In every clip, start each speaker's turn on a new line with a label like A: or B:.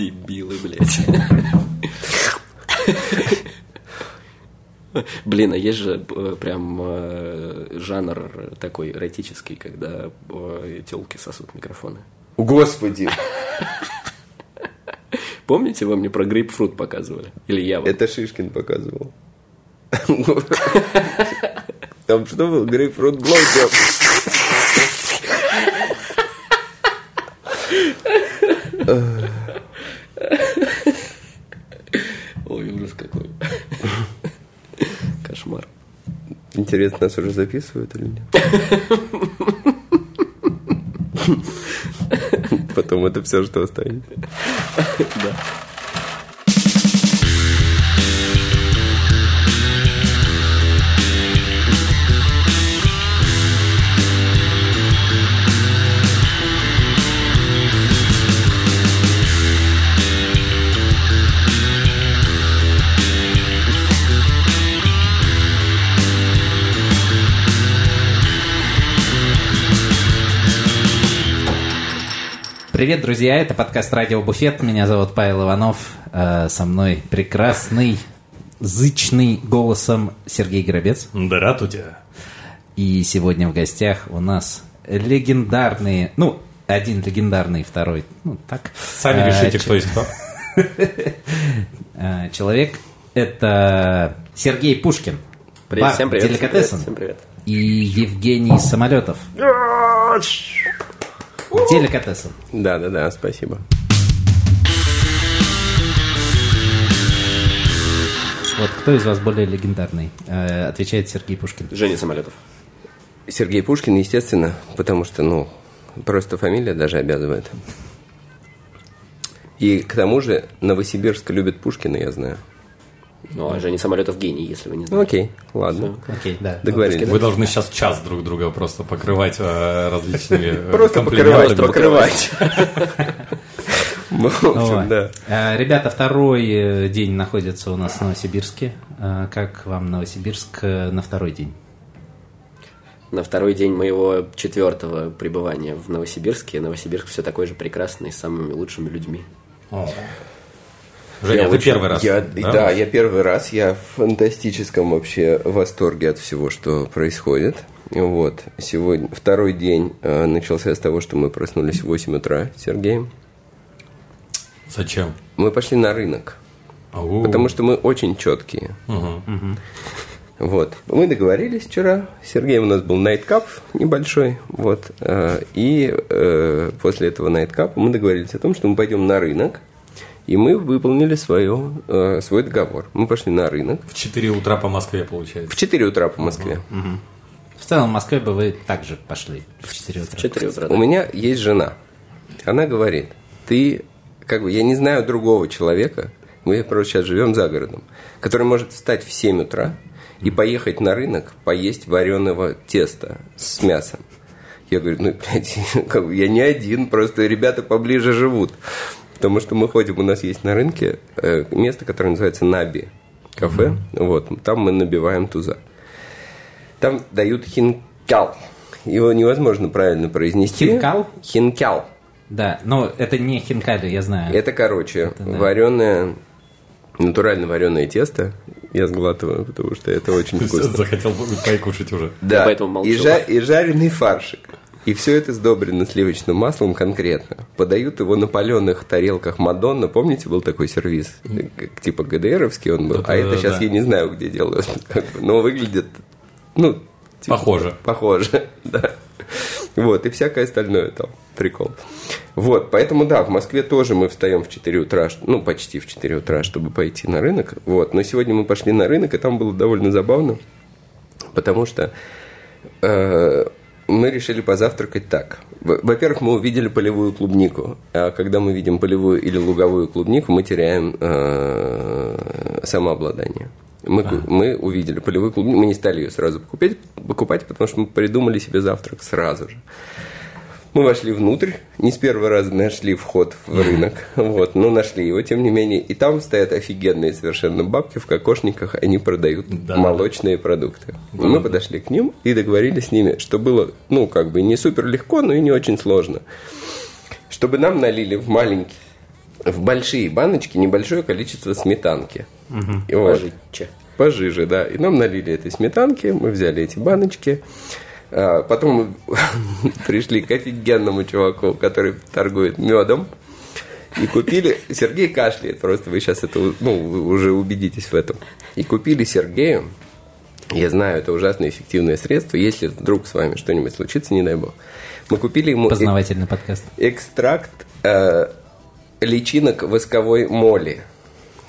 A: Дебилы, блядь. Блин, а есть же э, прям э, жанр такой эротический, когда э, телки сосут микрофоны.
B: Господи!
A: Помните, вы мне про грейпфрут показывали? Или я вам?
B: Это Шишкин показывал. Там что был? Грейпфрут блоуджоп.
A: Ой,
B: Интересно, нас уже записывают или нет? Потом это все, что останется.
A: Да.
C: Привет, друзья! Это подкаст «Радио Буфет». Меня зовут Павел Иванов. Э, Со мной прекрасный, зычный голосом Сергей Горобец.
D: Здравствуйте.
C: И сегодня в гостях у нас легендарные, ну, один легендарный, второй, ну, так.
D: Сами
C: Э,
D: решите,
C: ч-
D: кто есть кто.
C: э, Человек – это Сергей Пушкин.
A: Привет,
C: бар
A: всем привет. всем привет,
C: Деликатесен.
A: Всем привет.
C: И Евгений Самолетов. Деликатесен.
B: Да, да, да, спасибо.
C: Вот кто из вас более легендарный? Э, Отвечает Сергей Пушкин.
A: Женя Самолетов.
B: Сергей Пушкин, естественно, потому что, ну, просто фамилия даже обязывает. И к тому же Новосибирск любит Пушкина, я знаю.
A: Ну, а Женя Самолетов гений, если вы не
B: Ну,
A: знаете.
B: окей, ладно.
C: Окей, да.
B: Договорились.
D: Вы должны сейчас час друг друга просто покрывать э, различными э,
B: Просто покрывать, покрывать. Ну, общем, да.
C: Э, Ребята, второй день находится у нас в Новосибирске. Как вам Новосибирск на второй день?
A: На второй день моего четвертого пребывания в Новосибирске. Новосибирск все такой же прекрасный, с самыми лучшими людьми.
D: Женя,
B: Я
D: ты
B: очень-
D: первый раз.
B: я- да? я первый раз. Я в фантастическом вообще восторге от всего, что происходит. Вот. Сегодня второй день э, начался с того, что мы проснулись в 8 утра с Сергеем.
D: Зачем?
B: Мы пошли на рынок,
D: Ау.
B: потому что мы очень четкие.
D: Мгм.
B: Вот. Мы договорились вчера. С Сергеем у нас был найткап небольшой. Вот. э, И э, после этого найткапа мы договорились о том, что мы пойдем на рынок. И мы выполнили свое, э, свой договор. Мы пошли на рынок
D: В 4 утра по Москве, получается.
B: в 4 утра по Москве.
C: В целом в Москве бы вы также пошли в 4 утра.
A: В 4 утра.
B: У меня есть жена. Она говорит, ты, как бы, я не знаю другого человека, мы просто сейчас живем за городом, который может встать в 7 утра и поехать на рынок поесть вареного теста с мясом. Я говорю, ну, блядь, я не один, просто ребята поближе живут. Потому что мы ходим, у нас есть на рынке э, место, которое называется Наби кафе. Вот, там мы набиваем туза. Там дают хинкал. Его невозможно правильно произнести.
C: Хинкал?
B: Хинкал.
C: Да, но это не хинкали, я знаю.
B: Это, короче,
C: да.
B: вареное, натурально вареное тесто. Я сглатываю, потому что это очень вкусно.
D: Захотел бы покушать уже.
B: Да,
A: поэтому молчу.
B: и, жа- и жареный фаршик. И все это сдобрено сливочным маслом конкретно. Подают его на паленых тарелках Мадонна. Помните, был такой сервис? Типа ГДРовский он был. а это сейчас я не знаю, где делают. Но выглядит, ну... типа,
D: Похоже.
B: Похоже, да. Вот, и всякое остальное там. Прикол. Вот, поэтому, да, в Москве тоже мы встаем в 4 утра, ну, почти в 4 утра, чтобы пойти на рынок. Вот, но сегодня мы пошли на рынок, и там было довольно забавно, потому что э, мы решили позавтракать так. Во- Во-первых, мы увидели полевую клубнику. А когда мы видим полевую или луговую клубнику, мы теряем э, самообладание. Мы, ку- мы увидели полевую клубнику, мы не стали ее сразу покупать, покупать, потому что мы придумали себе завтрак сразу же. Мы вошли внутрь, не с первого раза нашли вход в рынок, вот, но нашли его, тем не менее. И там стоят офигенные совершенно бабки в кокошниках, они продают
D: Да.
B: молочные продукты. И мы подошли к ним и договорились с ними, что было, ну, как бы не супер легко, но и не очень сложно. Чтобы нам налили в маленький в большие баночки небольшое количество сметанки. И вот.
A: Пожитче.
B: Пожиже, да. И нам налили этой сметанки, мы взяли эти баночки. А, Потом мы пришли к офигенному чуваку, который торгует медом. И купили... Сергей кашляет, просто вы сейчас это, ну, вы уже убедитесь в этом. И купили Сергею, я знаю, это ужасно эффективное средство, если вдруг с вами что-нибудь случится, не дай бог. Мы купили ему
C: Познавательный подкаст.
B: экстракт э, личинок восковой моли,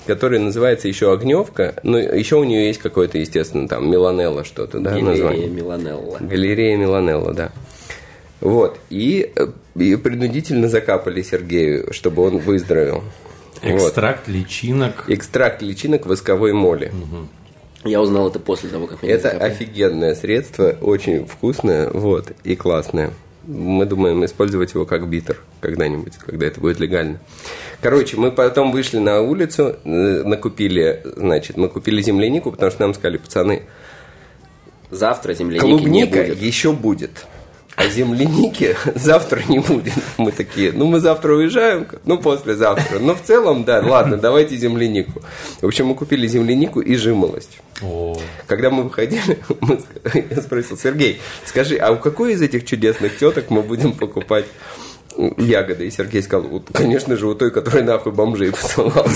B: который называется еще огневка, но еще у нее есть какое-то, естественно, там меланелла что-то, да,
A: Галерея
B: название.
A: Миланелла.
B: Галерея Миланелла, да. Вот. И, э, и принудительно закапали Сергею, чтобы он выздоровел. Вот.
D: Экстракт личинок.
B: Экстракт личинок восковой моли.
A: Я узнал это после того, как меня
B: Это
A: закопали.
B: офигенное средство, очень вкусное, вот, и классное. Мы думаем использовать его как битер когда-нибудь, когда это будет легально. Короче, мы потом вышли на улицу, э, накупили, значит, мы купили землянику, потому что нам сказали, пацаны,
A: Завтра земляники не
B: клубника
A: будет.
B: еще будет. А земляники завтра не будет. Мы такие, ну мы завтра уезжаем, ну послезавтра. Но в целом, да, ладно, давайте землянику. В общем, мы купили землянику и жимолость.
D: О,
B: Когда мы выходили, мы я спросил, Сергей, скажи, а у какой из этих чудесных теток мы будем покупать ягоды? И Сергей сказал, «Вот, конечно же, у той, которая нахуй бомжей посылала.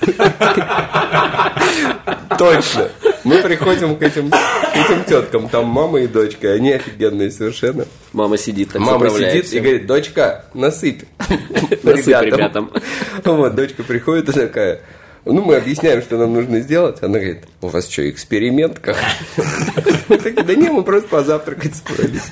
B: Точно. Мы приходим к этим, к этим теткам, там мама и дочка, и они офигенные совершенно.
A: Мама сидит, так
B: Мама сидит и
A: всё.
B: говорит, дочка, насыпь.
A: Насыпь ребятам.
B: Вот, дочка приходит и такая, ну, мы объясняем, что нам нужно сделать. Она говорит, у вас что, эксперимент как? Мы такие, да не, мы просто позавтракать собрались.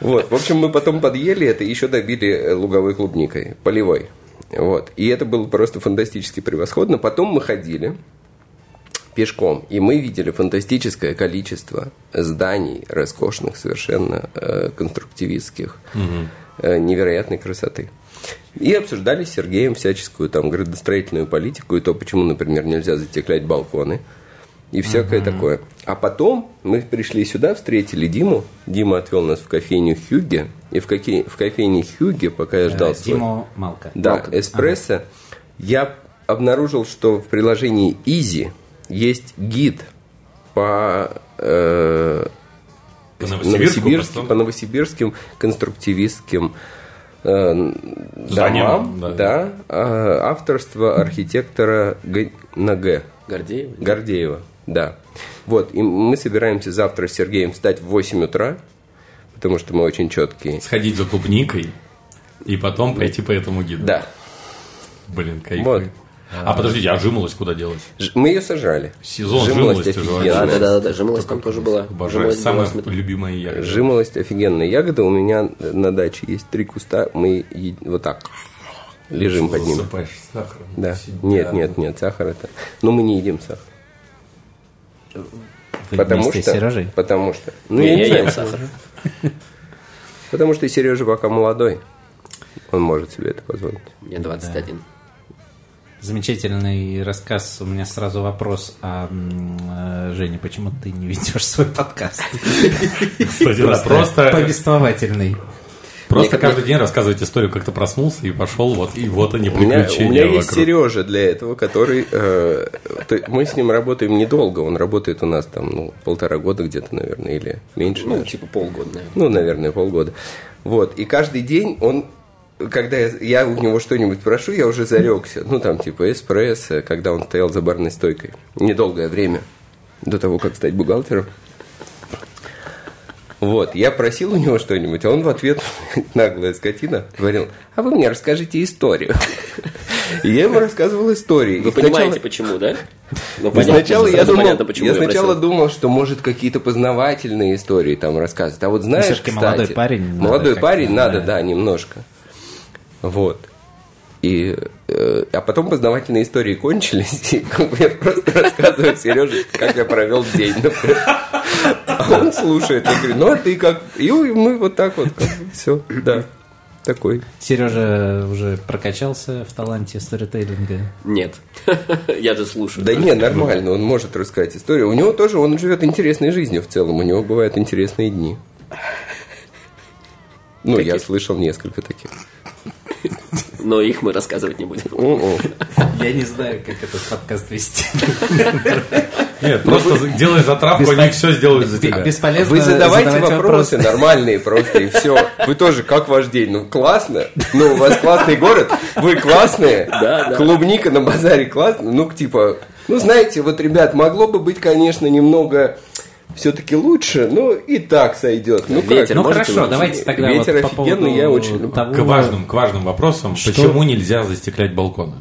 B: Вот, в общем, мы потом подъели это и еще добили э, луговой клубникой, полевой. Вот, и это было просто фантастически превосходно. Потом мы ходили пешком, и мы видели фантастическое количество зданий, роскошных совершенно, э, конструктивистских, э, невероятной красоты. И обсуждали с Сергеем всяческую там градостроительную политику и то, почему, например, нельзя затеклять балконы и всякое такое. А потом мы пришли сюда, встретили Диму. Дима отвел нас в кофейню Хюгге. И в, кофе- в кофейне Хюгге, пока я ждал
C: Э,
B: свой-
C: Диму Малка.
B: да, эспрессо. Я обнаружил, что в приложении Easy есть гид по, э,
D: По Новосибирску
B: новосибирским,
D: просто?
B: по новосибирским конструктивистским э,
D: Зданиям,
B: домам,
D: да.
B: да, э, авторство архитектора Г- на Г.
A: Гордеева?
B: Гордеева, да. Вот, и мы собираемся завтра с Сергеем встать в 8 утра, потому что мы очень четкие.
D: сходить за клубникой и потом пойти по этому гиду.
B: Да.
D: Блин, кайф.
B: Вот.
D: А подождите, а жимолость куда делась?
B: Мы ее сажали.
D: Сезон
B: Жимолость офигенная.
A: Да, да, да, да, жимолость там тоже была.
D: Обожаю. Самая любимая ягода.
B: Жимолость офигенная ягода. У меня на даче есть три куста. Мы вот так лежим под.
D: Засыпаешь сахаром.
B: Да. Нет, нет, нет, сахар это. Но мы не едим сахар. Потому что. Потому что. Ну,
A: Не,
B: я не
A: ем сахар.
B: Потому что Сережа пока молодой. Он может себе это позволить.
A: Мне 21.
C: Замечательный рассказ. У меня сразу вопрос. А, э, Женя, почему ты не ведешь свой подкаст?
D: Кстати, просто,
C: повествовательный.
D: просто
A: Мне-
D: каждый день рассказывать историю, как ты проснулся и пошел, вот, и вот они
B: У меня, у
D: приключения
B: меня есть. Сережа для этого, который... э, мы с ним работаем недолго. Он работает у нас там ну, полтора года где-то, наверное, или меньше.
A: Ну,
B: даже.
A: типа полгода, наверное.
B: Ну, наверное, полгода. Вот. И каждый день он когда я, я у него что-нибудь прошу, я уже зарекся. Ну, там, типа, эспрессо, когда он стоял за барной стойкой. Недолгое время до того, как стать бухгалтером. Вот, я просил у него что-нибудь, а он в ответ, наглая скотина, говорил, а вы мне расскажите историю. И я ему рассказывал истории.
A: Вы
B: И
A: понимаете,
B: сначала-
A: почему, да? Ну, понятно,
B: сначала я думал,
A: понятно, почему
B: я
A: я
B: сначала
A: просил.
B: думал, что может какие-то познавательные истории там рассказывать. А вот знаешь,
C: всё-таки
B: кстати,
C: молодой парень, надо
B: молодой
C: как-то,
B: парень надо,
C: да.
B: да, немножко. Вот. И, э, а потом познавательные истории кончились, и как бы я просто рассказываю Сереже, как я провел день, например. А он слушает, я говорю, ну а ты как? И мы вот так вот, все, да, такой.
C: Сережа уже прокачался в таланте сторителлинга.
A: Нет. Я же слушаю.
B: Да не, нормально, он может рассказать историю. У него тоже, он живет интересной жизнью в целом, у него бывают интересные дни. Ну, я слышал несколько таких.
A: Но их мы рассказывать не будем.
C: Я не знаю, как этот подкаст вести.
D: Нет, просто делай затравку, они все сделают за тебя.
C: Бесполезно
B: Вы задавайте вопросы нормальные просто, и все. Вы тоже, как ваш день? Ну, классно. Ну, у вас классный город, вы классные.
A: Да, да.
B: Клубника на базаре классно. Ну, типа, ну, знаете, вот, ребят, могло бы быть, конечно, немного все-таки лучше, но и так сойдет. Ну, как?
A: Ветер
C: Ну
A: можете
C: хорошо,
A: научить?
C: давайте тогда
B: Ветер
C: вот по
B: офигенный,
C: поводу
B: я очень люблю.
C: того-
D: К важным, к важным вопросам,
C: Что?
D: почему нельзя застеклять балконы?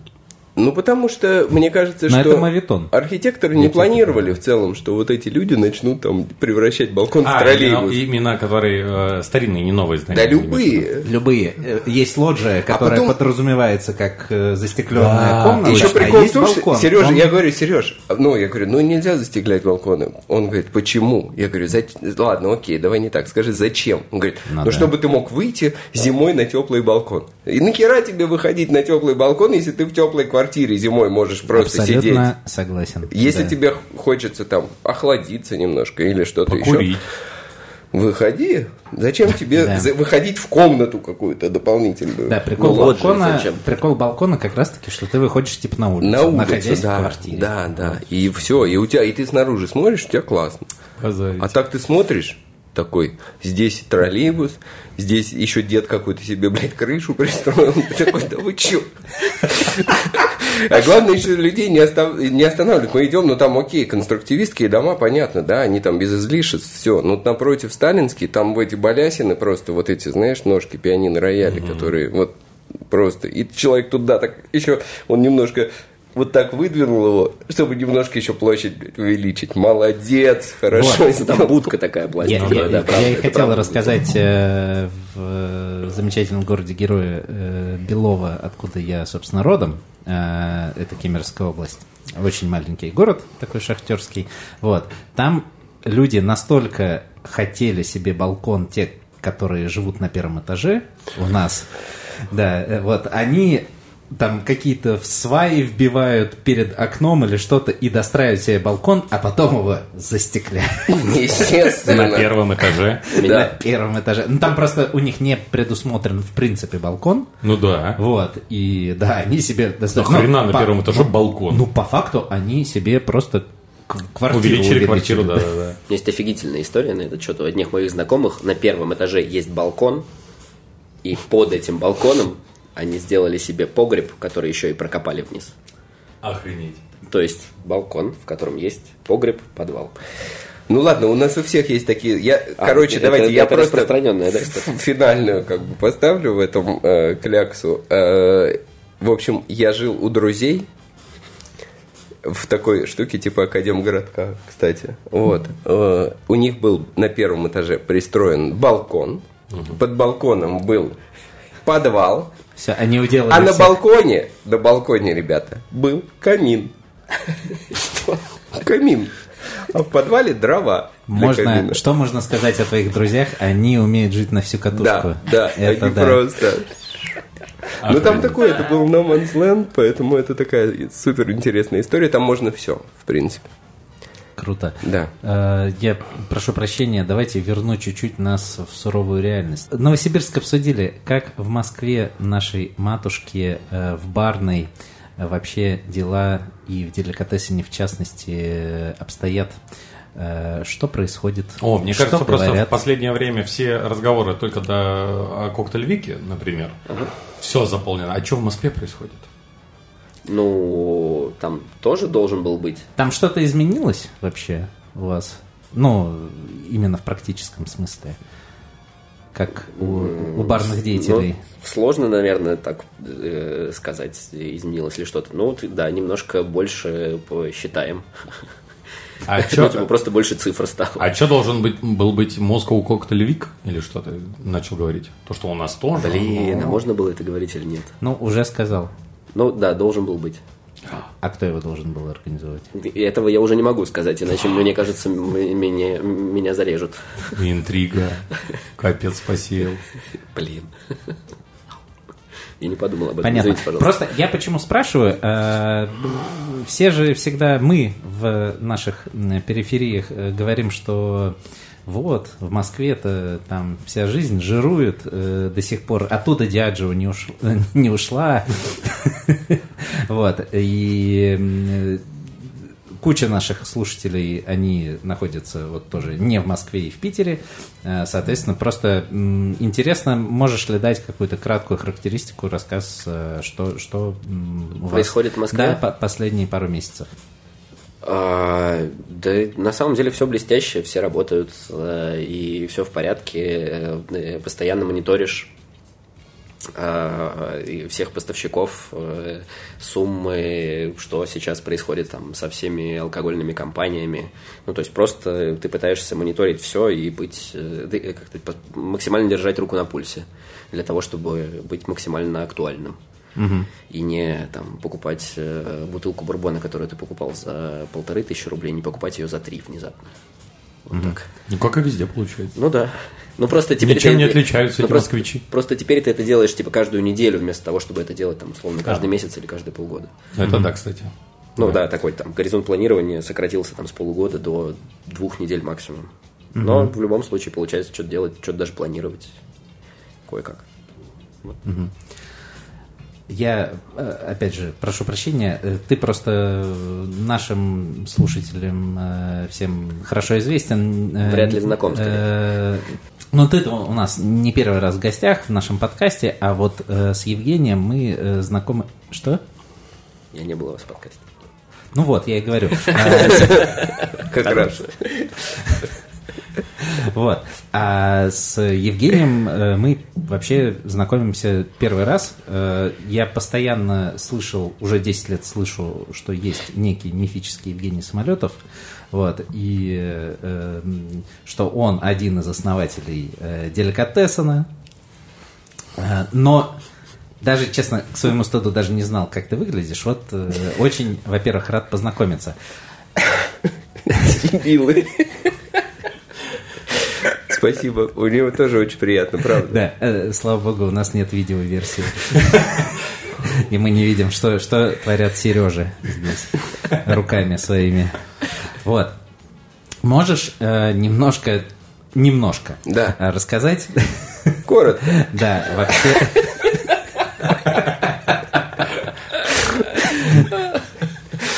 B: Ну, потому что, мне кажется,
C: Но
B: что
C: это
B: архитекторы не планировали в целом, что вот эти люди начнут там превращать балкон в
D: А,
B: троллейбус.
D: имена, имена, которые э, старинные, не новые здания.
B: Да любые.
C: Любые. Э, Есть лоджия, которая
B: потом-
C: подразумевается как э, застекленная
D: Да.
C: комната.
B: Еще
C: а
B: прикол
C: есть
B: в том, что. Сережа,
C: Он-
B: я говорю, Сереж, ну, я говорю, ну, нельзя застеклять балконы. Он говорит, почему? Я говорю, «Зач- ладно, окей, давай не так, скажи, зачем? Он говорит,
C: Ну
B: ну,
C: да.
B: чтобы ты мог выйти зимой на теплый балкон. И нахера тебе выходить на теплый балкон, если ты в теплой квартире зимой можешь просто сидеть?
C: Абсолютно согласен.
B: Если
C: Да.
B: тебе хочется там охладиться немножко или что-то еще, выходи. Зачем тебе
C: Да.
B: за- выходить в комнату какую-то дополнительную?
C: Да, прикол
A: Ну,
C: балкона,
A: зачем?
C: прикол балкона как раз-таки, что ты выходишь типа на улицу,
B: На улицу,
C: находясь
B: да,
C: в квартире.
B: да, да. И все, и у тебя, и ты снаружи смотришь, у тебя классно.
D: Базарить.
B: А так ты смотришь, такой, здесь троллейбус, здесь еще дед какой-то себе, блядь, крышу пристроил. Такой, да вы че? А главное еще людей не, остав- не останавливать. Мы идем, ну там окей, конструктивистские дома, понятно, да, они там без излишеств, все. Но напротив сталинские, там в эти балясины просто вот эти, знаешь, ножки пианино рояли, которые вот просто. И человек туда так еще, он немножко вот так выдвинул его, чтобы немножко еще площадь блядь, увеличить. Молодец, хорошо
C: Вот,
B: сделал.
A: Там будка такая
C: Я,
A: пластиковая,
C: я-
A: да,
C: я
A: правда,
C: и
A: это
C: хотел
A: правда.
C: рассказать э, в замечательном городе героя э, Белова, откуда я, собственно, родом. Э, это Кемеровская область. Очень маленький город, такой шахтерский. Вот. Там люди настолько хотели себе балкон, те, которые живут на первом этаже у нас, да, э, вот, они там какие-то в сваи вбивают перед окном или что-то и достраивают себе балкон, а потом его застекляют.
B: Естественно.
D: На первом этаже.
C: На первом этаже. Ну, там просто у них не предусмотрен, в принципе, балкон.
D: Ну да.
C: Вот. И да, они себе
D: Ну,
C: достаточно...
D: хрена на
C: по-
D: первом этаже балкон.
C: Ну, по факту, они себе просто квартиру
D: Увеличили квартиру, да, да, да.
A: Есть офигительная история на этот счет. У одних моих знакомых на первом этаже есть балкон, и под этим балконом они сделали себе погреб, который еще и прокопали вниз.
D: Охренеть.
A: То есть балкон, в котором есть погреб, подвал.
B: Ну ладно, у нас у всех есть такие. Я,
A: А,
B: короче,
A: это-
B: давайте
A: это
B: я просто
A: распространенная, да,
B: финальную как бы поставлю в этом э, кляксу. Э, в общем, я жил у друзей в такой штуке типа Академгородка, кстати. Вот. Э, у них был на первом этаже пристроен балкон. Под балконом был подвал.
C: Все, они уделали
B: А на
C: всех.
B: балконе, на балконе, ребята, был камин. Что? Камин. А в подвале дрова.
C: Можно, что можно сказать о твоих друзьях? Они умеют жить на всю катушку.
B: Да, да,
C: это
B: они
C: да.
B: просто. Ну там такое, это был No Man's Land, поэтому это такая супер интересная история. Там можно все, в принципе.
C: Круто.
B: Да.
C: Э, Я прошу прощения, давайте верну чуть-чуть нас в суровую реальность. Новосибирск обсудили, как в Москве нашей матушке э, в барной э, вообще дела и в деликатесине в частности обстоят. Что происходит?
D: О, мне
C: Что
D: кажется, просто
C: говорят?
D: в последнее время все разговоры только до о коктейль-вике, например, все заполнено. А что в Москве происходит?
A: Ну, там тоже должен был быть.
C: Там что-то изменилось вообще у вас? Ну, именно в практическом смысле. Как у, у барных деятелей.
A: Ну, сложно, наверное, так э, сказать, изменилось ли что-то. Ну, да, немножко больше посчитаем.
D: А
A: Ну,
D: что
A: типа, просто больше цифр стало.
D: а чё должен быть, был быть Moscow коктейль вик? Или что ты начал говорить? То, что у нас тоже?
A: Блин, а можно было это говорить или нет?
C: Ну, уже сказал.
A: Ну, да, должен был быть.
C: А кто его должен был организовать?
A: Этого я уже не могу сказать, иначе, мне кажется, меня, меня зарежут.
D: Интрига. Капец посеял.
A: Блин. Я не подумал об этом.
C: Понятно.
A: Извините, пожалуйста.
C: Просто я почему спрашиваю, э, все же всегда мы в наших перифериях э, говорим, что вот, в Москве-то там вся жизнь жирует э, до сих пор, оттуда Диаджио не, уш... не ушла. Вот, и куча наших слушателей, они находятся вот тоже не в Москве и в Питере. Э, Соответственно, просто интересно, можешь ли дать какую-то краткую характеристику, рассказ, э, что, что м, у вас-
A: Происходит в Москве?
C: Да, по- последние пару месяцев.
A: А, да, на самом деле все блестяще, все работают, э, и все в порядке, э, постоянно мониторишь а, всех поставщиков, э, суммы, что сейчас происходит там со всеми алкогольными компаниями. Ну, то есть просто ты пытаешься мониторить все и быть, э, э, максимально держать руку на пульсе для того, чтобы быть максимально актуальным. И не там покупать э, бутылку бурбона, которую ты покупал за полторы тысячи рублей, не покупать ее за три внезапно. Вот так.
D: Ну, как и везде получается.
A: Ну да. Ну просто теперь
D: Ничем
A: ты-
D: не отличаются
A: ну,
D: эти
A: просто,
D: москвичи.
A: Просто теперь ты это делаешь типа каждую неделю вместо того, чтобы это делать там условно каждый месяц или каждые полгода.
D: Это да, кстати.
A: Ну да. такой там горизонт планирования сократился там с полугода до двух недель максимум. Но в любом случае получается что-то делать, что-то даже планировать кое-как.
C: Я, э, опять же, прошу прощения, э, ты просто э, нашим слушателям всем хорошо известен.
A: Вряд ли знаком, скорее.
C: Ну, ты у нас не первый раз в гостях в нашем подкасте, а вот э, с Евгением мы э, знакомы... Что?
A: Я не был у вас в подкасте.
C: Ну вот, я и говорю. Э,
B: Как раз.
C: Вот. А с Евгением э, мы вообще знакомимся первый раз. Э, Я постоянно слышал, уже 10 лет слышу, что есть некий мифический Евгений Самолетов. Вот, и э, что он один из основателей э, Деликатесона. Но даже, честно, к своему стыду даже не знал, как ты выглядишь. Вот очень, во-первых, рад познакомиться.
B: Дебилы. Спасибо. У него тоже очень приятно, правда.
C: Да, э, слава богу, у нас нет видеоверсии. И мы не видим, что, что творят Сережи здесь руками своими. Вот. Можешь э, немножко, немножко
B: Да.
C: рассказать?
B: Коротко.
C: Да, вообще.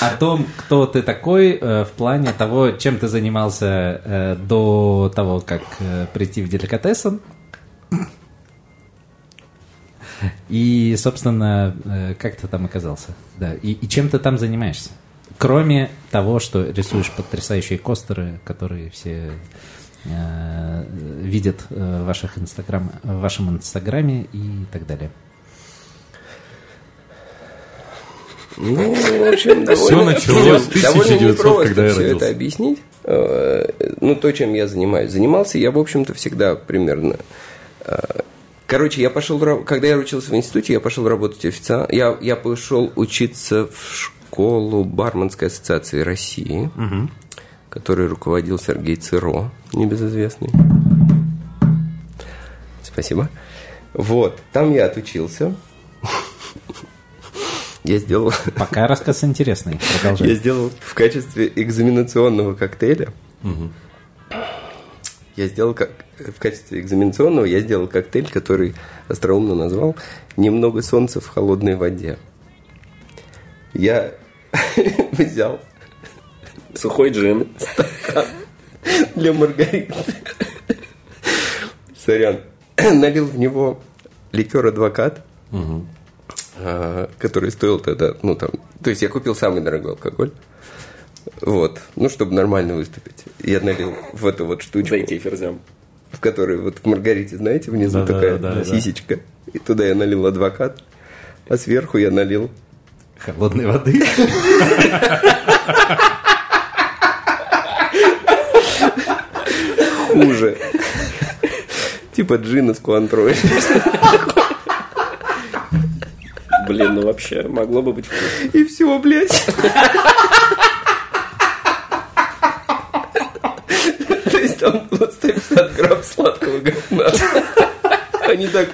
C: О том, кто ты такой э, в плане того, чем ты занимался э, до того, как э, прийти в деликатесен. И, собственно, как ты там оказался? Да. И, и чем ты там занимаешься? Кроме того, что рисуешь потрясающие костеры, которые все э, видят в, ваших инстаграм, в вашем инстаграме и так далее.
B: Ну, в общем, довольно,
D: Всё началось в
B: довольно
D: 1900,
B: непросто
D: когда
B: все это объяснить. Э, Ну, то, чем я занимаюсь. Занимался я, в общем-то, всегда примерно... э, Короче, я пошел, когда я учился в институте, я пошел работать официантом. Я, я пошел учиться в школу Барменской ассоциации России, которой руководил Сергей Циро, небезызвестный. Спасибо. Вот, там я отучился. Я сделал
C: Пока рассказ интересный. Продолжай.
B: я сделал в качестве экзаменационного коктейля. Я сделал как в качестве экзаменационного я сделал коктейль, который остроумно назвал «Немного солнца в холодной воде». Я взял
A: Сухой джин.
B: для Маргариты. Сорян. Налил в него ликер адвокат, который стоил тогда, ну там, то есть я купил самый дорогой алкоголь. Вот, ну, чтобы нормально выступить. Я налил в эту вот штучку,
A: Дайте ферзям.
B: в которой вот в Маргарите, знаете, внизу
D: Да-да-да,
B: такая
D: да-да.
B: сисечка. И туда я налил адвокат, а сверху я налил
C: Холодной воды.
B: хуже. Типа джина с куантрой.
A: Блин, ну вообще, могло бы быть вкусно.
B: И все, блядь. То есть там было 150 грамм сладкого говна. Они так...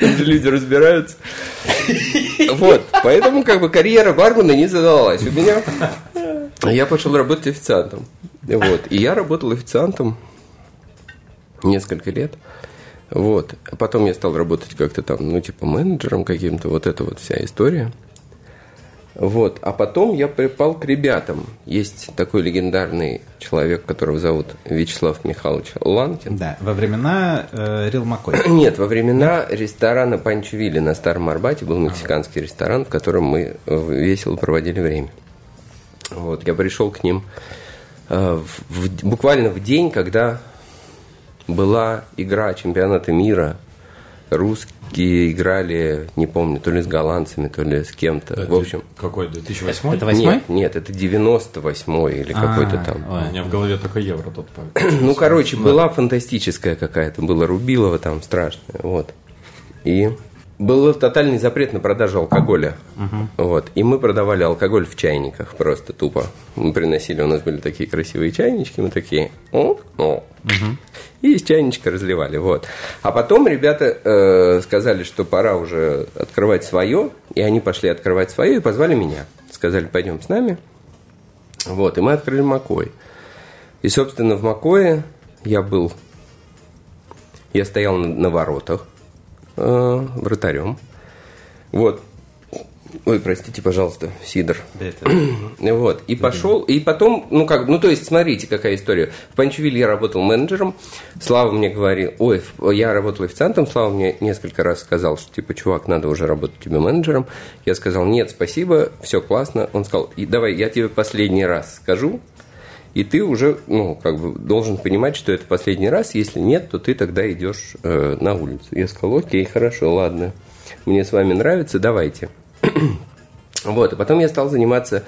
B: Люди разбираются. Вот, поэтому как бы карьера бармена не задалась у меня. Я пошел работать официантом. Вот. И я работал официантом несколько лет. Вот. А потом я стал работать как-то там, ну, типа менеджером каким-то, вот эта вот вся история. Вот. А потом я припал к ребятам. Есть такой легендарный человек, которого зовут Вячеслав Михайлович Ланкин.
C: Да, во времена э, Рил Маккой.
B: Нет, во времена ресторана Панчвили на Старом Арбате был мексиканский ресторан, в котором мы э, весело проводили время. Вот, я пришел к ним э, в- в- буквально в день, когда была игра чемпионата мира. Русские играли, не помню, то ли с голландцами, то ли с кем-то. В общем,
D: Какой, 2008?
C: Это восьмой?
B: нет, нет, это 98-й или какой-то
C: А,
B: там.
C: ой.
D: У меня в голове только евро тут.
B: Ну, короче, была фантастическая какая-то, было Рубилова там страшная, вот. И был тотальный запрет на продажу алкоголя. Вот. И мы продавали алкоголь в чайниках просто тупо. Мы приносили, у нас были такие красивые чайнички, мы такие, о, о. И из чайничка разливали, вот. А потом ребята э, сказали, что пора уже открывать свое, и они пошли открывать свое и позвали меня. Сказали, пойдем с нами. Вот, и мы открыли Макой. И, собственно, в Макое я был... Я стоял на, на воротах э, вратарем. Вот. Ой, простите, пожалуйста, Сидор.
C: Да, это-
B: Вот. И пошел, и потом, ну как, ну то есть, смотрите, какая история. В Панчевиле я работал менеджером. Слава мне говорил, ой, я работал официантом, Слава мне несколько раз сказал, что типа, чувак, надо уже работать тебе менеджером. Я сказал, нет, спасибо, все классно. Он сказал, давай, я тебе последний раз скажу, и ты уже, ну, как бы должен понимать, что это последний раз. Если нет, то ты тогда идешь э, на улицу. Я сказал, окей, хорошо, ладно. Мне с вами нравится, давайте. Вот, и потом я стал заниматься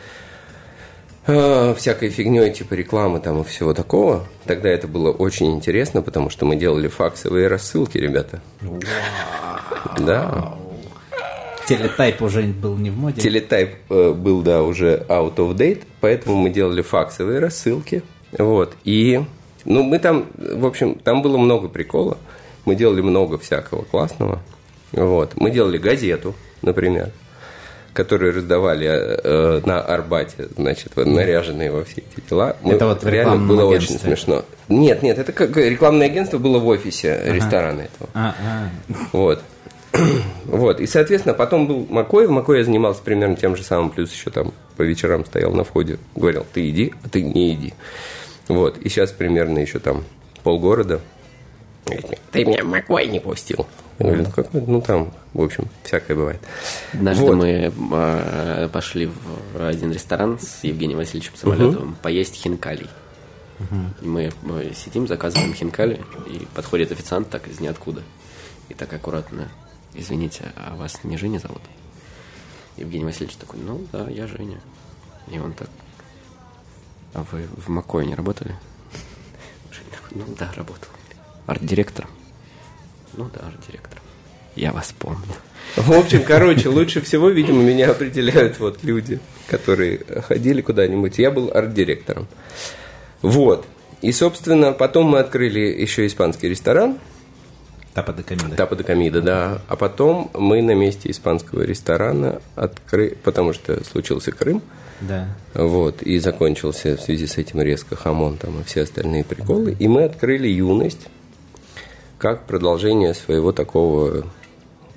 B: э, всякой фигней типа рекламы там и всего такого. Тогда это было очень интересно, потому что мы делали факсовые рассылки, ребята. Да.
C: Телетайп уже был не в моде.
B: Телетайп э, был, да, уже out of date, поэтому мы делали факсовые рассылки. Вот. И, ну, мы там, в общем, там было много прикола. Мы делали много всякого классного. Вот. Мы делали газету, например, которую раздавали э, на Арбате, значит, вот, наряженные во все эти дела. Мы-
C: Это вот
B: реально было
C: агентстве.
B: очень смешно. Нет, нет, это как рекламное агентство было в офисе ресторана этого.
C: А, а.
B: Вот. Вот. И, соответственно, потом был Макой. В Макой я занимался примерно тем же самым, плюс еще там по вечерам стоял на входе, говорил, ты иди, а ты не иди. Вот. И сейчас примерно еще там полгорода. Ты меня Макой не пустил. Я говорю, ну, какой? ну там, в общем, всякое бывает.
A: Однажды
B: Вот.
A: мы э, пошли в один ресторан с Евгением Васильевичем Самолетовым поесть хинкалей. И мы, мы сидим, заказываем хинкали, и подходит официант так из ниоткуда. И так аккуратно, извините, а вас не Женя зовут? Евгений Васильевич такой, ну да, я Женя. И он так, а вы в Макое не работали? Женя такой, ну да, работал. Арт-директором? Ну да, арт-директором. Я вас помню.
B: В общем, короче, лучше всего, видимо, меня определяют вот люди, которые ходили куда-нибудь. Я был арт-директором. Вот. И, собственно, потом мы открыли еще испанский ресторан,
C: Тапа де Камида.
B: Тапа де Камида, да. А потом мы на месте испанского ресторана открыли, потому что случился Крым,
C: Да.
B: вот, и закончился в связи с этим резко хамон там и все остальные приколы. И мы открыли юность как продолжение своего такого,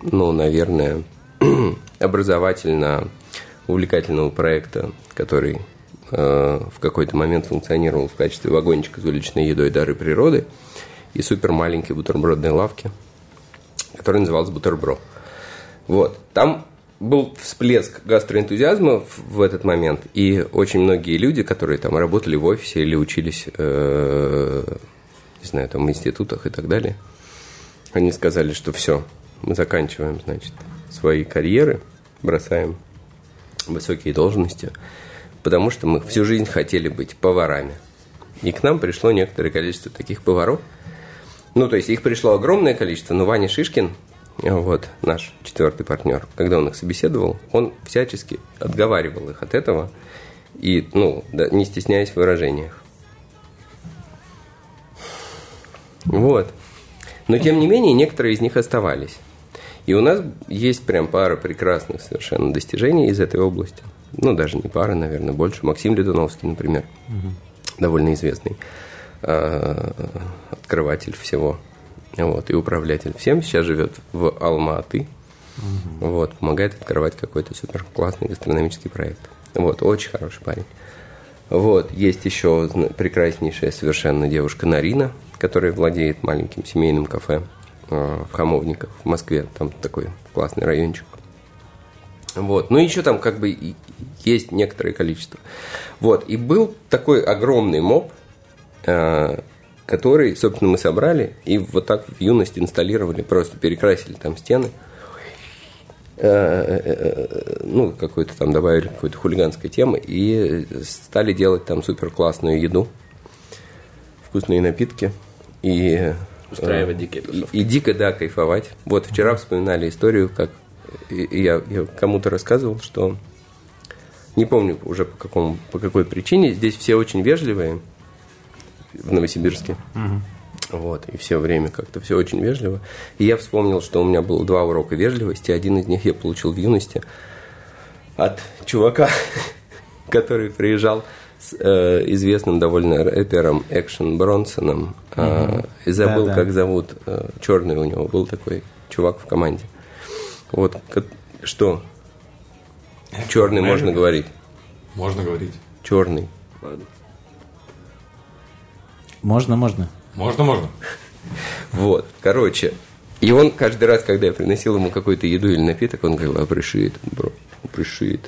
B: ну, наверное, образовательно увлекательного проекта, который э, в какой-то момент функционировал в качестве вагончика с уличной едой дары природы и супер маленькой бутербродной лавки, который назывался Бутербро. Вот. Там был всплеск гастроэнтузиазма в этот момент, и очень многие люди, которые там работали в офисе или учились, э, не знаю, там в институтах и так далее, они сказали, что все, мы заканчиваем, значит, свои карьеры, бросаем высокие должности, потому что мы всю жизнь хотели быть поварами. И к нам пришло некоторое количество таких поваров. Ну, то есть их пришло огромное количество, но Ваня Шишкин, вот наш четвертый партнер, когда он их собеседовал, он всячески отговаривал их от этого и, ну, да, не стесняясь в выражениях. Вот. Но, тем не менее, некоторые из них оставались. И у нас есть прям пара прекрасных совершенно достижений из этой области. Ну, даже не пара, наверное, больше. Максим Ледуновский, например. довольно известный открыватель всего. Вот, и управлятель всем сейчас живет в Алма-Аты. Вот, помогает открывать какой-то супер классный гастрономический проект. Вот, очень хороший парень. Вот, есть еще прекраснейшая совершенно девушка Нарина, которая владеет маленьким семейным кафе э, в Хамовниках в Москве. Там такой классный райончик. Вот. Ну, еще там как бы есть некоторое количество. Вот. И был такой огромный моб, э, который, собственно, мы собрали и вот так в юность инсталлировали, просто перекрасили там стены. Э, э, э, ну, какой-то там добавили какой-то хулиганской темы и стали делать там супер классную еду, вкусные напитки и
A: Устраивать дикие
B: и,
A: тусовки.
B: и дико да кайфовать. Вот вчера вспоминали историю, как и- и я, я кому-то рассказывал, что не помню уже по какому по какой причине здесь все очень вежливые в Новосибирске. Вот, и все время как-то все очень вежливо. И я вспомнил, что у меня было два урока вежливости. Один из них я получил в юности от чувака, который приезжал с э, известным довольно рэпером Экшен Бронсоном. Э, и забыл,
C: Да-да.
B: как зовут. Э, черный у него был такой чувак в команде. Вот, что? Черный можно говорить.
D: Можно говорить.
B: Черный.
A: Ладно.
C: Можно, можно.
D: Можно, можно.
B: Вот, короче. И он каждый раз, когда я приносил ему какую-то еду или напиток, он говорил, appreciate, бро, appreciate.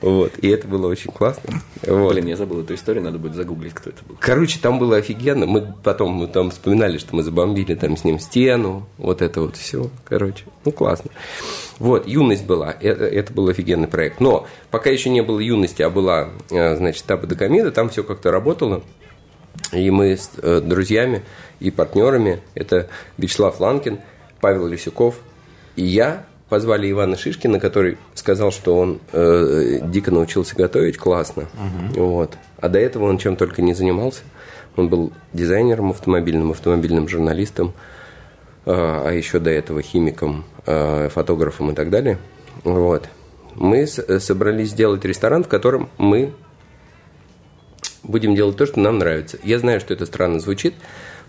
B: Вот, и это было очень классно. Вот.
A: Блин, я забыл эту историю, надо будет загуглить, кто это был.
B: Короче, там было офигенно. Мы потом мы там вспоминали, что мы забомбили там с ним стену, вот это вот все. Короче, ну классно. Вот, юность была. Это, это был офигенный проект. Но пока еще не было юности, а была, э, значит, Таба Докамида, там все как-то работало. И мы с э, друзьями и партнерами, это Вячеслав Ланкин, Павел Лисюков и я, позвали Ивана Шишкина, который сказал, что он э, дико научился готовить классно. Вот. А до этого он чем только не занимался. Он был дизайнером автомобильным, автомобильным журналистом, э, а еще до этого химиком, э, фотографом и так далее. Вот. Мы с- э, собрались сделать ресторан, в котором мы будем делать то, что нам нравится. Я знаю, что это странно звучит,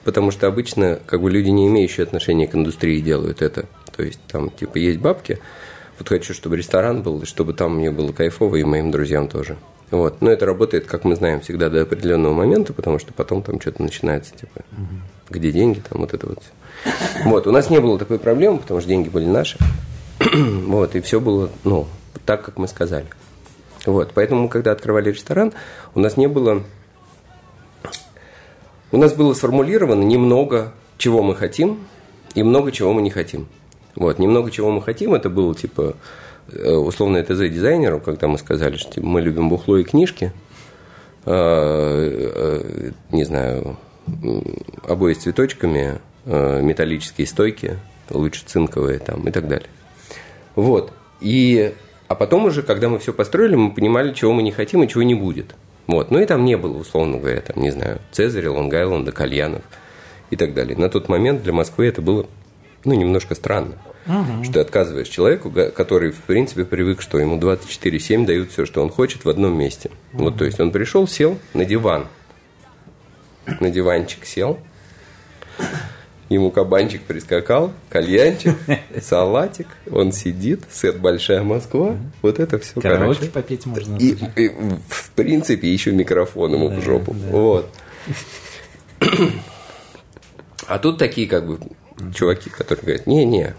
B: потому что обычно как бы люди, не имеющие отношения к индустрии, делают это. То есть там типа есть бабки, вот хочу, чтобы ресторан был, и чтобы там мне было кайфово, и моим друзьям тоже. Вот. Но это работает, как мы знаем, всегда до определенного момента, потому что потом там что-то начинается, типа, где деньги, там вот это вот всё. Вот, у нас не было такой проблемы, потому что деньги были наши. вот, и все было, ну, так, как мы сказали. Вот, поэтому, когда открывали ресторан, у нас не было... У нас было сформулировано немного, чего мы хотим, и много чего мы не хотим. Вот, немного чего мы хотим, это было, типа, э, условно, ТЗ дизайнеру, когда мы сказали, что типа, мы любим бухло и книжки, э, э, не знаю, обои с цветочками, металлические стойки, лучше цинковые там и так далее. Вот. И, а потом уже, когда мы все построили, мы понимали, чего мы не хотим и чего не будет. Вот. Ну и там не было, условно говоря, там, не знаю, Цезаря, Лонг-Айленда, кальянов и так далее. На тот момент для Москвы это было, ну, немножко странно. Что ты отказываешь человеку, который, в принципе, привык, что ему 24-7 дают все, что он хочет в одном месте. Вот, то есть он пришел, сел на диван. На диванчик сел, Ему кабанчик прискакал, кальянчик, салатик, он сидит, сет «Большая Москва», вот это все,
C: Караоке
B: короче.
C: попеть можно.
B: И, и, в принципе, еще микрофон ему в жопу. Вот. А тут такие, как бы, чуваки, которые говорят, не-не,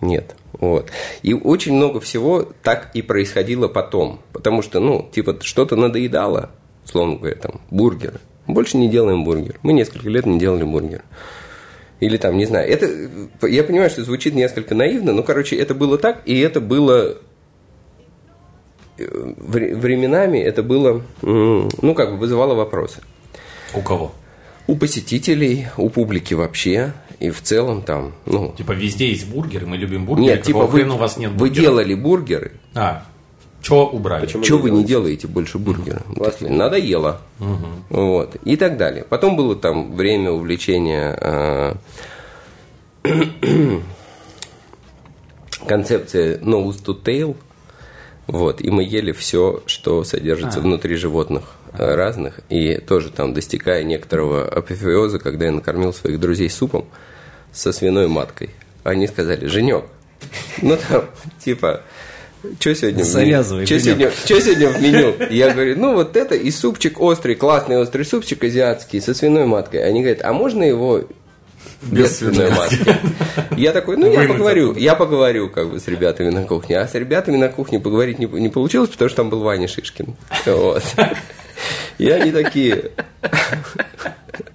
B: нет. Вот. И очень много всего так и происходило потом. Потому что, ну, типа, что-то надоедало, словно говоря, там, бургеры. Больше не делаем бургер. Мы несколько лет не делали бургер. Или там, не знаю. Это, я понимаю, что звучит несколько наивно, но, короче, это было так, и это было э, вре- временами это было, ну, как бы вызывало вопросы.
D: У кого?
B: У посетителей, у публики вообще, и в целом там, ну...
D: Типа везде есть бургеры, мы любим бургеры.
B: Нет, типа вы,
D: у вас нет
B: вы
D: бургеров?
B: делали бургеры,
D: А, что убрали?
A: Почему? не
B: вы не
A: делаете?
B: больше бургера? Мы
A: Вас.
B: Надоело. Вот. И так далее. Потом было там время увлечения э, концепция nose to tail. Вот, и мы ели все, что содержится
C: А.
B: внутри животных. э, разных, и тоже там достигая некоторого апофеоза, когда я накормил своих друзей супом со свиной маткой. Они сказали, Женек, ну там, типа, что сегодня?
C: Завязывай меню.
B: сегодня, чё сегодня в меню? Я говорю, ну вот это и супчик острый, классный острый супчик азиатский со свиной маткой. Они говорят, а можно его без свиной матки? Я такой, ну я поговорю, я поговорю как бы с ребятами на кухне. А с ребятами на кухне поговорить не, не получилось, потому что там был Ваня Шишкин. Вот. И они такие,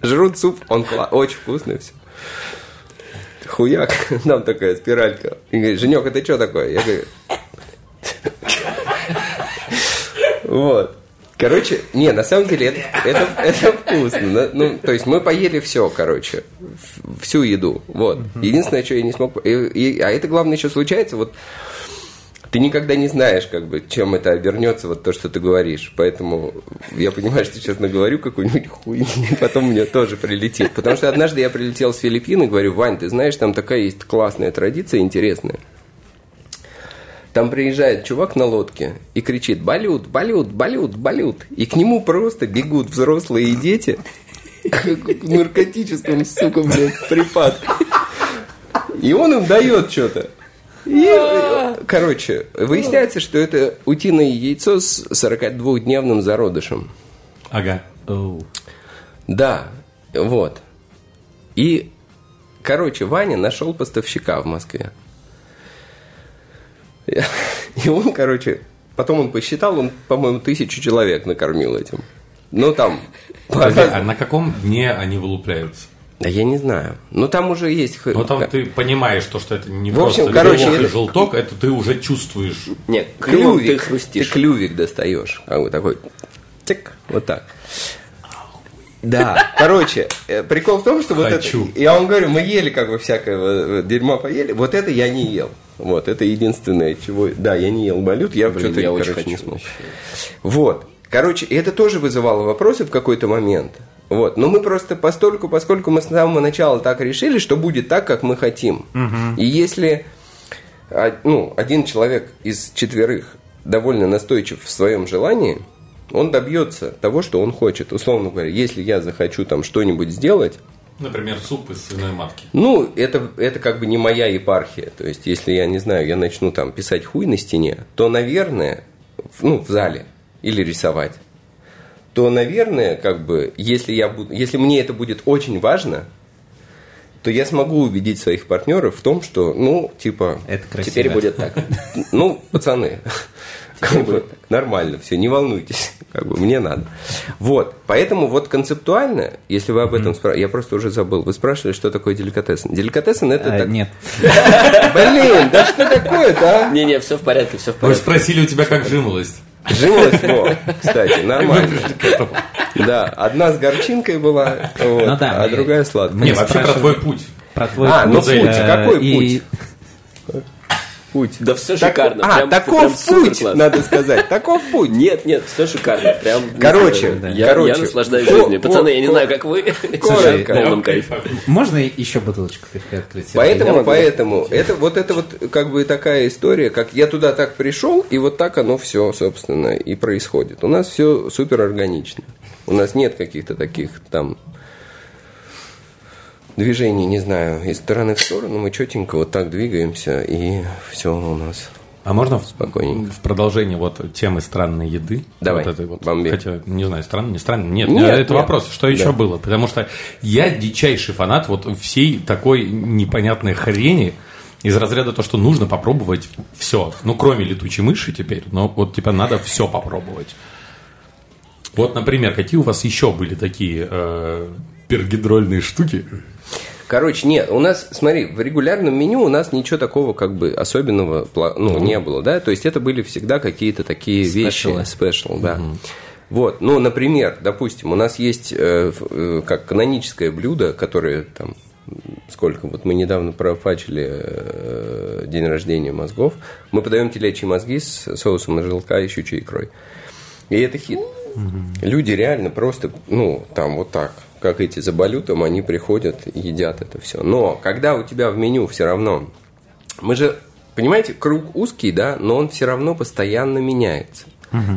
B: жрут суп, он кла- очень вкусный все. Хуяк, нам такая спиралька. И говорит, Женек, это что такое? Я говорю, вот. Короче, не, на самом деле это, это, это вкусно. На- Ну, то есть мы поели все, короче, всю еду. Вот. Единственное, что я не смог... и- и- а это главное еще случается, вот ты никогда не знаешь, как бы, чем это обернется, вот то, что ты говоришь. Поэтому я понимаю, что сейчас наговорю какую-нибудь хуйню, потом мне тоже прилетит. Потому что однажды я прилетел с Филиппин и говорю, Вань, ты знаешь, там такая есть классная традиция, интересная. Там приезжает чувак на лодке и кричит «Болют, болют, болют, болют!» И к нему просто бегут взрослые и дети как в наркотическом, сука, блядь, припадке. И он им дает что-то. И, э, короче, выясняется, что это утиное яйцо с 42-дневным зародышем.
D: Ага.
B: Да, вот. И, короче, Ваня нашел поставщика в Москве. И он, короче, потом он посчитал, он, по-моему, тысячу человек накормил этим. Ну, там...
D: Подожди, а на каком дне они вылупляются?
B: Да я не знаю. Ну, там уже есть... х-
D: Ну, там ты понимаешь, то, что это не
B: В общем,
D: просто
B: короче, это-
D: желток, это ты уже чувствуешь.
A: Нет, ты
B: клювик, ты
A: хрустишь.
B: клювик достаешь, как бы такой, тик, вот так. Да, короче, э, прикол в том, что вот
D: Хочу.
B: это, я вам говорю, мы ели как бы всякое дерьма поели, вот это я не ел. Вот, это единственное, чего... Да, я не ел балют, я что-то,
A: я очень
B: короче, не
A: хочу
B: смог.
A: вообще.
B: Вот. Короче, это тоже вызывало вопросы в какой-то момент. Вот. Но мы просто постольку, поскольку мы с самого начала так решили, что будет так, как мы хотим. И если а, ну, один человек из четверых довольно настойчив в своем желании, он добьется того, что он хочет. Условно говоря, если я захочу там что-нибудь сделать,
D: Например, суп из свиной матки.
B: ну, это, это как бы не моя епархия. То есть, если я не знаю, я начну там писать хуй на стене, то, наверное, в- ну, в зале или рисовать, то, наверное, как бы, если, я буду, если мне это будет очень важно, то я смогу убедить своих партнеров в том, что, ну, типа,
C: Это красиво.
B: теперь будет так. Ну, пацаны, как бы нормально, все, не волнуйтесь, как бы мне надо. Вот, поэтому вот концептуально, если вы об этом спрашиваете, я просто уже забыл, вы спрашивали, что такое деликатесен. Деликатесен это
C: А,
B: так-
C: Нет.
B: Блин, да что такое-то, а?
A: Не-не, все в порядке, все в
D: Вы
A: порядке.
D: спросили у тебя, как жимолость.
B: Жилось, во, кстати,
D: мы
B: нормально. Да, одна с горчинкой была, вот,
C: Ну да,
B: а
C: мы-
B: другая сладкая.
C: мы
D: Не, вообще про твой путь.
C: Про твой
B: А, ну
C: путь,
B: путь,
C: э,
B: какой
C: и-
B: Путь.
A: Да все
B: Так-
A: шикарно.
B: а,
A: прям-
B: таков
A: прям
B: путь,
A: класс.
B: надо сказать, таков путь.
A: Нет, нет, все шикарно. Прям,
B: Короче,
A: знаю, я,
B: короче.
A: я наслаждаюсь
B: Ко-
A: жизнью. Пацаны, я не
B: ко-
A: знаю, как вы. Кайфе.
C: Можно еще бутылочку пивка открыть?
A: Я
B: Поэтому,
A: могу.
B: поэтому, это вот это вот как бы такая история, как я туда так пришел, и вот так оно все, собственно, и происходит. У нас все супер органично. У нас нет каких-то таких там движений, не знаю, из стороны в сторону. Мы четенько вот так двигаемся, и все у нас.
D: А можно в,
B: Спокойненько.
D: в продолжение вот темы странной еды?
B: Давай,
D: Вот этой вот.
B: бомби.
D: Хотя, не знаю, странно, не странно. Нет,
B: Нет,
D: это
B: нет.
D: вопрос, что еще
B: Да.
D: было? Потому что я дичайший фанат вот всей такой непонятной хрени из разряда то, что нужно попробовать все. Ну, кроме летучей мыши теперь, но вот типа надо все попробовать. Вот, например, какие у вас еще были такие э, пергидрольные штуки?
B: Короче, нет, у нас, смотри, в регулярном меню у нас ничего такого как бы особенного пла- ну, не было, да, то есть это были всегда какие-то такие вещи,
C: Спешалы.
B: спешл, да. Вот, ну, например, допустим, у нас есть э, э, как каноническое блюдо, которое там сколько вот мы недавно профачили э, день рождения мозгов, мы подаем телячьи мозги с соусом на желтка и щучьей икрой. И это хит. Люди реально просто, ну, там вот так, как эти за балютом, они приходят и едят это все. Но когда у тебя в меню все равно, мы же, понимаете, круг узкий, да, но он все равно постоянно меняется.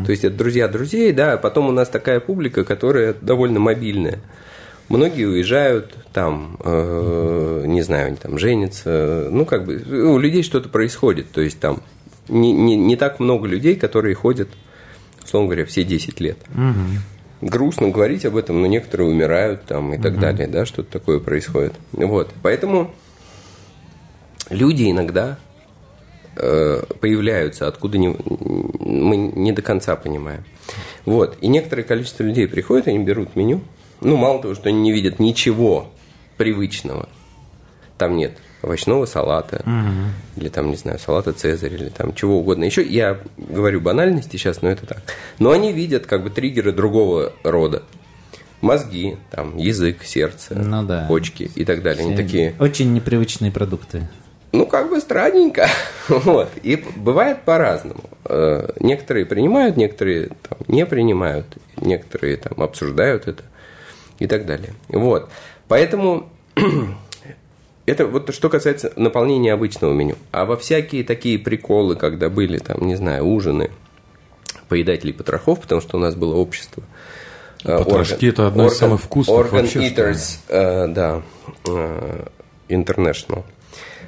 B: То есть это друзья друзей, да, а потом у нас такая публика, которая довольно мобильная. Многие уезжают, там, э, не знаю, они там женятся, ну, как бы, у людей что-то происходит, то есть там не, не, не так много людей, которые ходят, условно говоря, все 10 лет. Грустно говорить об этом, но некоторые умирают там и так далее, да, что-то такое происходит. Вот, поэтому люди иногда э, появляются, откуда не, мы не до конца понимаем. Вот. И некоторое количество людей приходят, они берут меню. Ну, мало того, что они не видят ничего привычного. Там нет овощного салата, или там, не знаю, салата Цезарь, или там чего угодно. Еще я говорю банальности сейчас, но это так. Но они видят как бы триггеры другого рода. Мозги, там, язык, сердце,
C: Ну да.
B: почки и так далее. Они такие,
C: Очень непривычные продукты.
B: ну, как бы странненько. Вот. И бывает по-разному. Э, Некоторые принимают, некоторые там, не принимают, некоторые там обсуждают это и так далее. Вот. Поэтому это вот что касается наполнения обычного меню. А во всякие такие приколы, когда были там, не знаю, ужины поедателей потрохов, потому что у нас было общество. э,
D: Потрошки это одно из самых вкусных
B: Organ
D: вообще.
B: Eaters, э, да, э, International.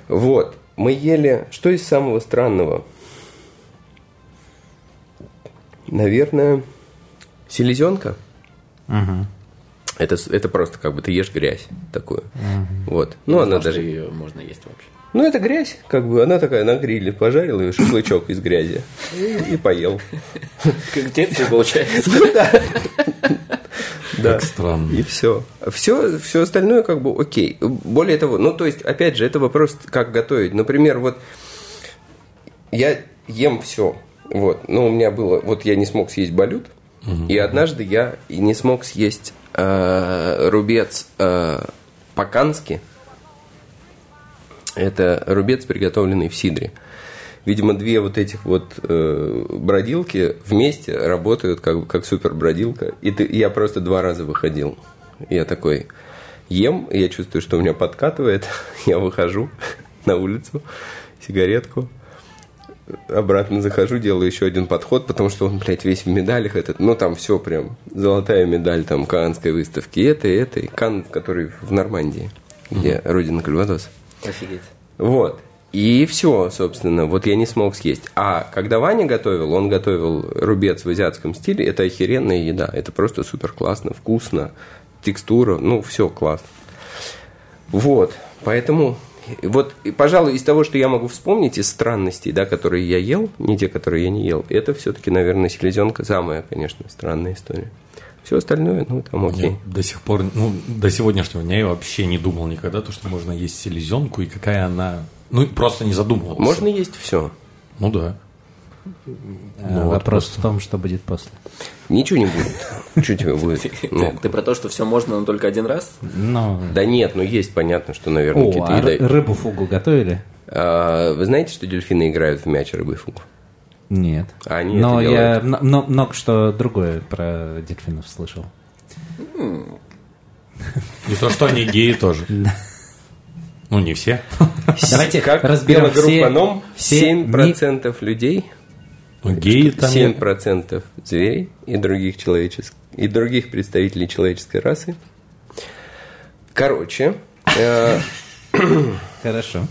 B: Вот, мы ели, что из самого странного? Наверное, селезенка. Это, это просто как бы ты ешь грязь такую. Вот. Ну, она
A: Может,
B: даже...
A: ее можно есть вообще.
B: Ну, это грязь, как бы, она такая на гриле пожарила ее шашлычок из грязи и, и поел.
A: Как в детстве получается.
B: Да.
D: Как странно.
B: И все. Все, все остальное как бы окей. Более того, ну, то есть, опять же, это вопрос, как готовить. Например, вот я ем все. Вот. Но у меня было, вот я не смог съесть балют, и однажды я не смог съесть э, рубец э, по-кански. Это рубец, приготовленный в сидре. Видимо, две вот этих вот э, бродилки вместе работают как, как супер бродилка. И ты, я просто два раза выходил. Я такой ем, я чувствую, что у меня подкатывает. Я выхожу на улицу, сигаретку, обратно захожу, делаю еще один подход, потому что он, блядь, весь в медалях этот, ну, там все прям, золотая медаль, там, Каннской выставки, и это, и это, и Кан, который в Нормандии, где родина Кальвадоса.
A: Офигеть.
B: Вот. И все, собственно, вот я не смог съесть. А когда Ваня готовил, он готовил рубец в азиатском стиле, это охеренная еда, это просто супер классно, вкусно, текстура, ну, все классно. Вот, поэтому, вот, и, пожалуй, из того, что я могу вспомнить, из странностей, да, которые я ел, не те, которые я не ел, это все-таки, наверное, селезенка самая, конечно, странная история. Все остальное, ну, там окей.
D: Я до сих пор, ну, до сегодняшнего дня я вообще не думал никогда, то, что можно есть селезенку и какая она... Ну, просто не задумывался.
B: Можно есть все.
D: Ну да. Вот
C: Вопрос в том, что будет после.
B: Ничего не будет. Что тебе будет? Ну,
A: Ты про то, что все можно, но только один раз?
C: Ну,
B: Да нет, ну есть, понятно, что, наверное,
C: о,
B: какие-то
C: а рыбу фугу готовили?
B: А, Вы знаете, что дельфины играют в мяч рыбы и фугу?
C: Нет.
B: А они
C: Но я много что другое про дельфинов слышал.
D: И то, что они геи тоже. Ну, не все.
C: Давайте
B: Как
C: разберем все-
B: группа НОМ,
C: все
B: 7% людей,
D: Ну, геи там...
B: 7% зверей и других человеческих, и других представителей человеческой расы. Короче, э,
C: Хорошо.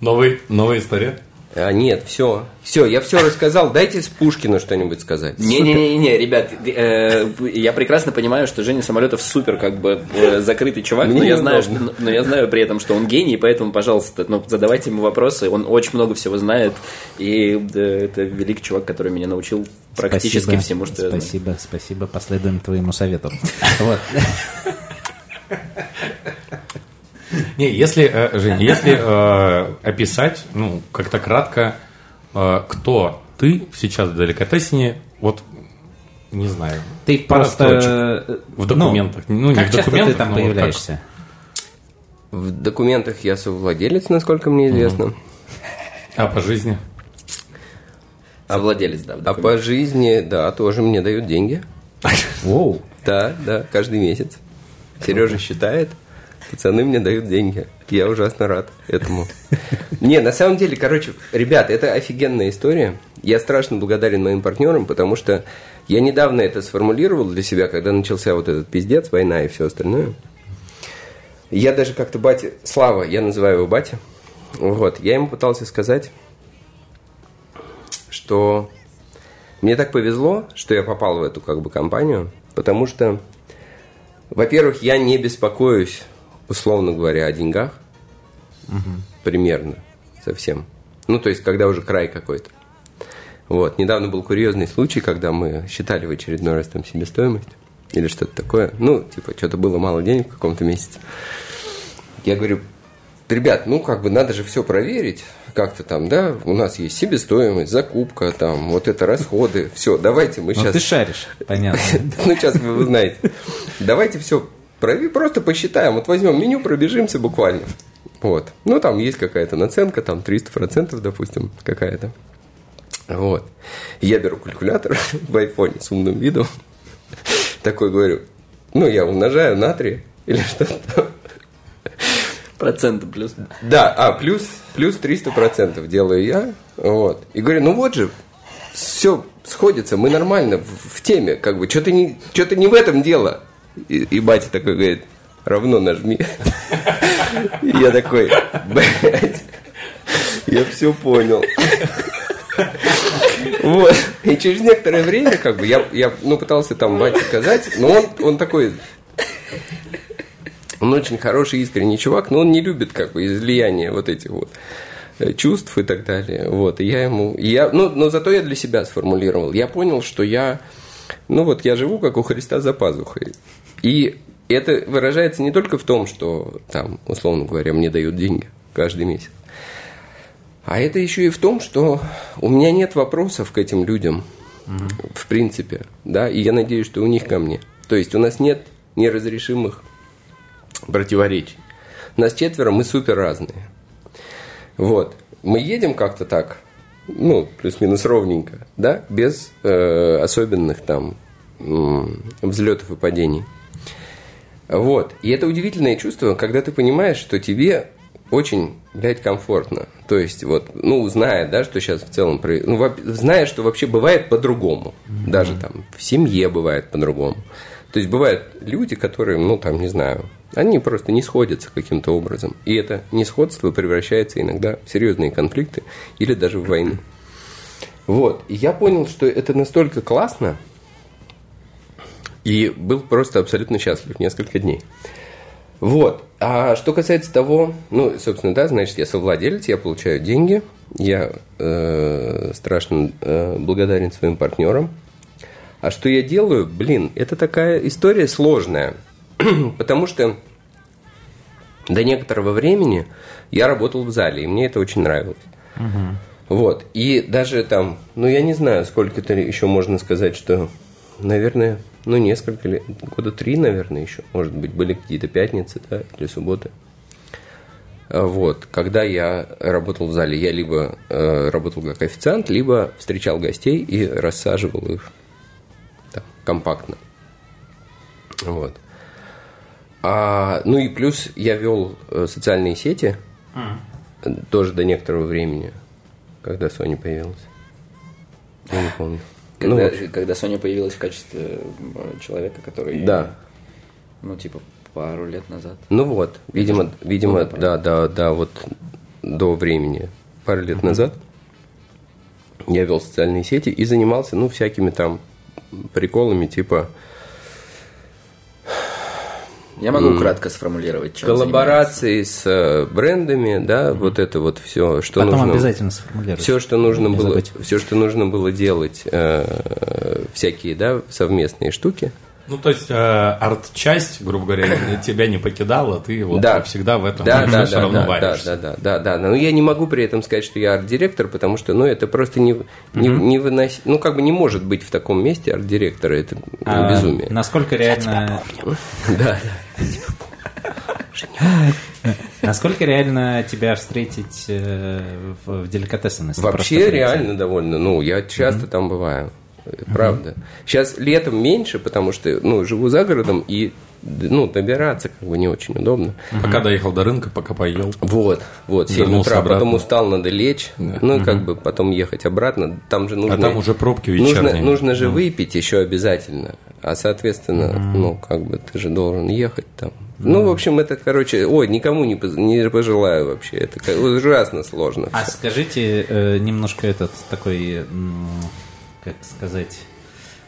D: Новый, новая история.
B: А, нет, все, все, я все рассказал. Дайте с Пушкина что-нибудь сказать.
A: Не-не-не, ребят, э, я прекрасно понимаю, что Женя Самолетов супер как бы э, закрытый чувак, но
B: Мне
A: я, знаю,
B: неудобно.
A: что, но я знаю при этом, что он гений, поэтому, пожалуйста, ну, задавайте ему вопросы, он очень много всего знает, и да, это великий чувак, который меня научил практически
C: Спасибо,
A: всему, что я знаю.
C: Спасибо, спасибо, последуем твоему совету. Вот.
D: Не, если, э, Жень, если э, описать, ну, как-то кратко, э, кто ты сейчас в деликатесине, вот, не знаю.
C: Ты просто...
D: строчек. В документах. Ну, не
C: как
D: в
C: часто
D: документах,
C: ты там
D: вот
C: появляешься?
B: В документах я совладелец, насколько мне известно.
D: А по жизни?
A: Совладелец, да. в
B: А по жизни, да, тоже мне дают деньги.
C: Воу.
B: Да, да, каждый месяц. Сережа считает, Пацаны мне дают деньги. Я ужасно рад этому. Не, на самом деле, короче, ребят, это офигенная история. Я страшно благодарен моим партнерам, потому что я недавно это сформулировал для себя, когда начался вот этот пиздец, война и все остальное. Я даже как-то бате... Слава, я называю его батя. Вот, я ему пытался сказать, что мне так повезло, что я попал в эту как бы компанию, потому что, во-первых, я не беспокоюсь, условно говоря, о деньгах. Угу. Примерно. Совсем. Ну, то есть, когда уже край какой-то. Вот. Недавно был курьезный случай, когда мы считали в очередной раз там себестоимость или что-то такое. Ну, типа, что-то было мало денег в каком-то месяце. Я говорю, ребят, ну, как бы надо же все проверить как-то там, да, у нас есть себестоимость, закупка, там, вот это расходы, все, давайте мы сейчас... Ну,
C: ты шаришь, понятно.
B: Ну, сейчас вы узнаете. Давайте все просто посчитаем, вот возьмем меню, пробежимся буквально. Вот. Ну, там есть какая-то наценка, там 300%, допустим, какая-то. Вот. Я беру калькулятор в айфоне с умным видом. Такой говорю, ну, я умножаю на 3 или что-то
A: Проценты плюс.
B: Да, а, плюс, плюс 300 процентов делаю я. Вот. И говорю, ну вот же, все сходится, мы нормально в, в теме, как бы, что-то не, что не в этом дело. И, и батя такой говорит, равно нажми. И я такой, блядь, я все понял. Вот. И через некоторое время, как бы, я, я ну, пытался там бате сказать, но он, он такой, он очень хороший, искренний чувак, но он не любит как бы излияние вот этих вот э, чувств и так далее. Вот, и я ему... Я, ну, но зато я для себя сформулировал. Я понял, что я... Ну вот, я живу как у Христа за пазухой. И это выражается не только в том, что там, условно говоря, мне дают деньги каждый месяц. А это еще и в том, что у меня нет вопросов к этим людям, угу. в принципе, да, и я надеюсь, что у них ко мне. То есть у нас нет неразрешимых противоречий. Нас четверо, мы супер разные. Вот. Мы едем как-то так, ну, плюс-минус ровненько, да, без э, особенных там э, взлетов и падений. Вот. И это удивительное чувство, когда ты понимаешь, что тебе очень, блядь, комфортно. То есть, вот, ну, зная, да, что сейчас в целом, ну, зная, что вообще бывает по-другому. Mm-hmm. Даже там в семье бывает по-другому. То есть, бывают люди, которые, ну, там, не знаю, они просто не сходятся каким-то образом. И это несходство превращается иногда в серьезные конфликты или даже в войну. Вот. И я понял, что это настолько классно, и был просто абсолютно счастлив несколько дней. Вот. А что касается того, ну, собственно, да, значит, я совладелец, я получаю деньги, я э, страшно э, благодарен своим партнерам. А что я делаю? Блин, это такая история сложная. Потому что до некоторого времени я работал в зале, и мне это очень нравилось. Угу. Вот. И даже там, ну я не знаю, сколько это еще можно сказать, что, наверное, ну несколько лет, года три, наверное, еще, может быть, были какие-то пятницы, да, или субботы. Вот, когда я работал в зале, я либо э, работал как официант, либо встречал гостей и рассаживал их там, компактно. Вот. А, ну и плюс я вел э, социальные сети mm. тоже до некоторого времени, когда Sony появилась. Я не помню.
A: Когда, ну, когда Sony появилась в качестве человека, который...
B: Да.
A: Ну, типа, пару лет назад.
B: Ну вот, видимо, видимо, ну, да, да, да, вот до времени, пару лет mm-hmm. назад я вел социальные сети и занимался, ну, всякими там приколами, типа
A: я могу кратко сформулировать,
B: чем Коллаборации с э, брендами, да, mm-hmm. вот это вот все, что
C: Потом
B: нужно.
C: обязательно сформулировать.
B: Все, что нужно было, забыть. все, что нужно было делать, э, всякие, да, совместные штуки.
D: Ну, то есть, э, арт-часть, грубо говоря, тебя не покидала, ты вот
B: да.
D: всегда в этом
B: да, да,
D: все
B: да,
D: равно
B: да,
D: варишься.
B: Да, да, да, да, да. Но я не могу при этом сказать, что я арт-директор, потому что, ну, это просто не, не, mm-hmm. не выносить, ну, как бы не может быть в таком месте арт-директора, это а, безумие.
C: Насколько реально...
B: Да, да.
C: Насколько реально тебя встретить э, в, деликатесах?
B: Вообще реально довольно. Ну, я часто там бываю. Правда. Mm-hmm. Сейчас летом меньше, потому что ну, живу за городом, и ну, добираться как бы не очень удобно.
D: Пока доехал до рынка, пока поел.
B: Вот, вот, 7
D: Вернулся
B: утра,
D: обратно.
B: потом устал, надо лечь, ну, и как бы потом ехать обратно, там же нужно...
D: А там уже пробки
B: Нужно,
D: вечерние.
B: нужно же выпить еще обязательно, а, соответственно, ну, как бы ты же должен ехать там. Ну, в общем, это, короче, ой, никому не, поз- не пожелаю вообще, это ужасно сложно.
C: А скажите э, немножко этот такой, как сказать,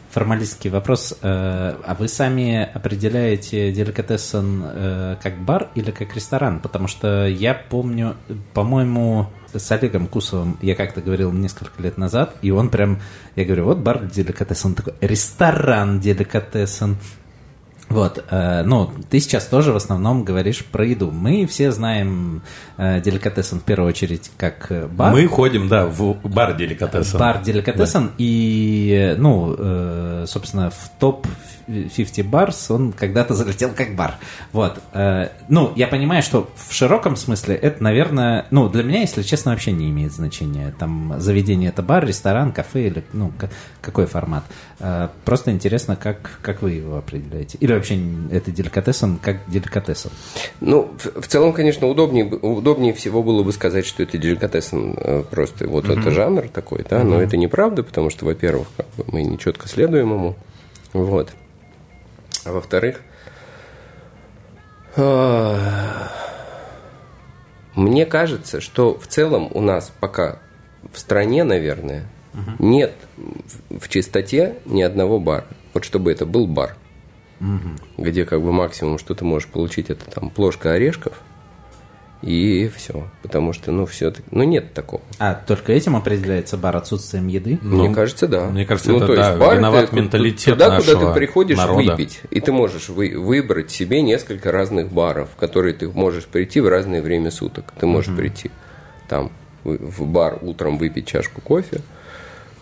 C: формалистский вопрос. Э, а вы сами определяете деликатесен э, как бар или как ресторан? Потому что я помню, по-моему, с Олегом Кусовым я как-то говорил несколько лет назад, и он прям, я говорю, вот бар деликатесен, такой, ресторан деликатесен. Вот, э, ну, ты сейчас тоже в основном говоришь про еду. Мы все знаем э, деликатесен в первую очередь как э, бар.
D: Мы ходим, да, в бар деликатеса.
C: Бар деликатесен и, э, ну, э, собственно, в топ 50 барс он когда-то залетел как бар. Вот. э, Ну, я понимаю, что в широком смысле это, наверное, ну, для меня, если честно, вообще не имеет значения. Там заведение это бар, ресторан, кафе или, ну, какой формат. Э, Просто интересно, как, как вы его определяете. Или вообще это деликатесен как деликатесен.
B: Ну, в, в целом, конечно, удобнее, удобнее всего было бы сказать, что это деликатесен э, просто вот это жанр такой, да, но это неправда, потому что, во-первых, как бы мы не четко следуем ему, вот. А во-вторых, а, мне кажется, что в целом у нас пока в стране, наверное, нет в чистоте ни одного бара. Вот чтобы это был бар где как бы максимум, что ты можешь получить, это там плошка орешков, и все. Потому что, ну, все-таки, ну, нет такого.
C: А только этим определяется бар отсутствием еды?
B: мне кажется, да.
D: Ну, мне кажется,
B: ну,
D: это,
B: то есть
D: да,
B: бар
D: виноват
B: это
D: менталитет
B: Туда, куда
D: нашего
B: ты приходишь
D: народа.
B: выпить, и ты можешь вы- выбрать себе несколько разных баров, в которые ты можешь прийти в разное время суток. Ты можешь прийти там в бар утром выпить чашку кофе,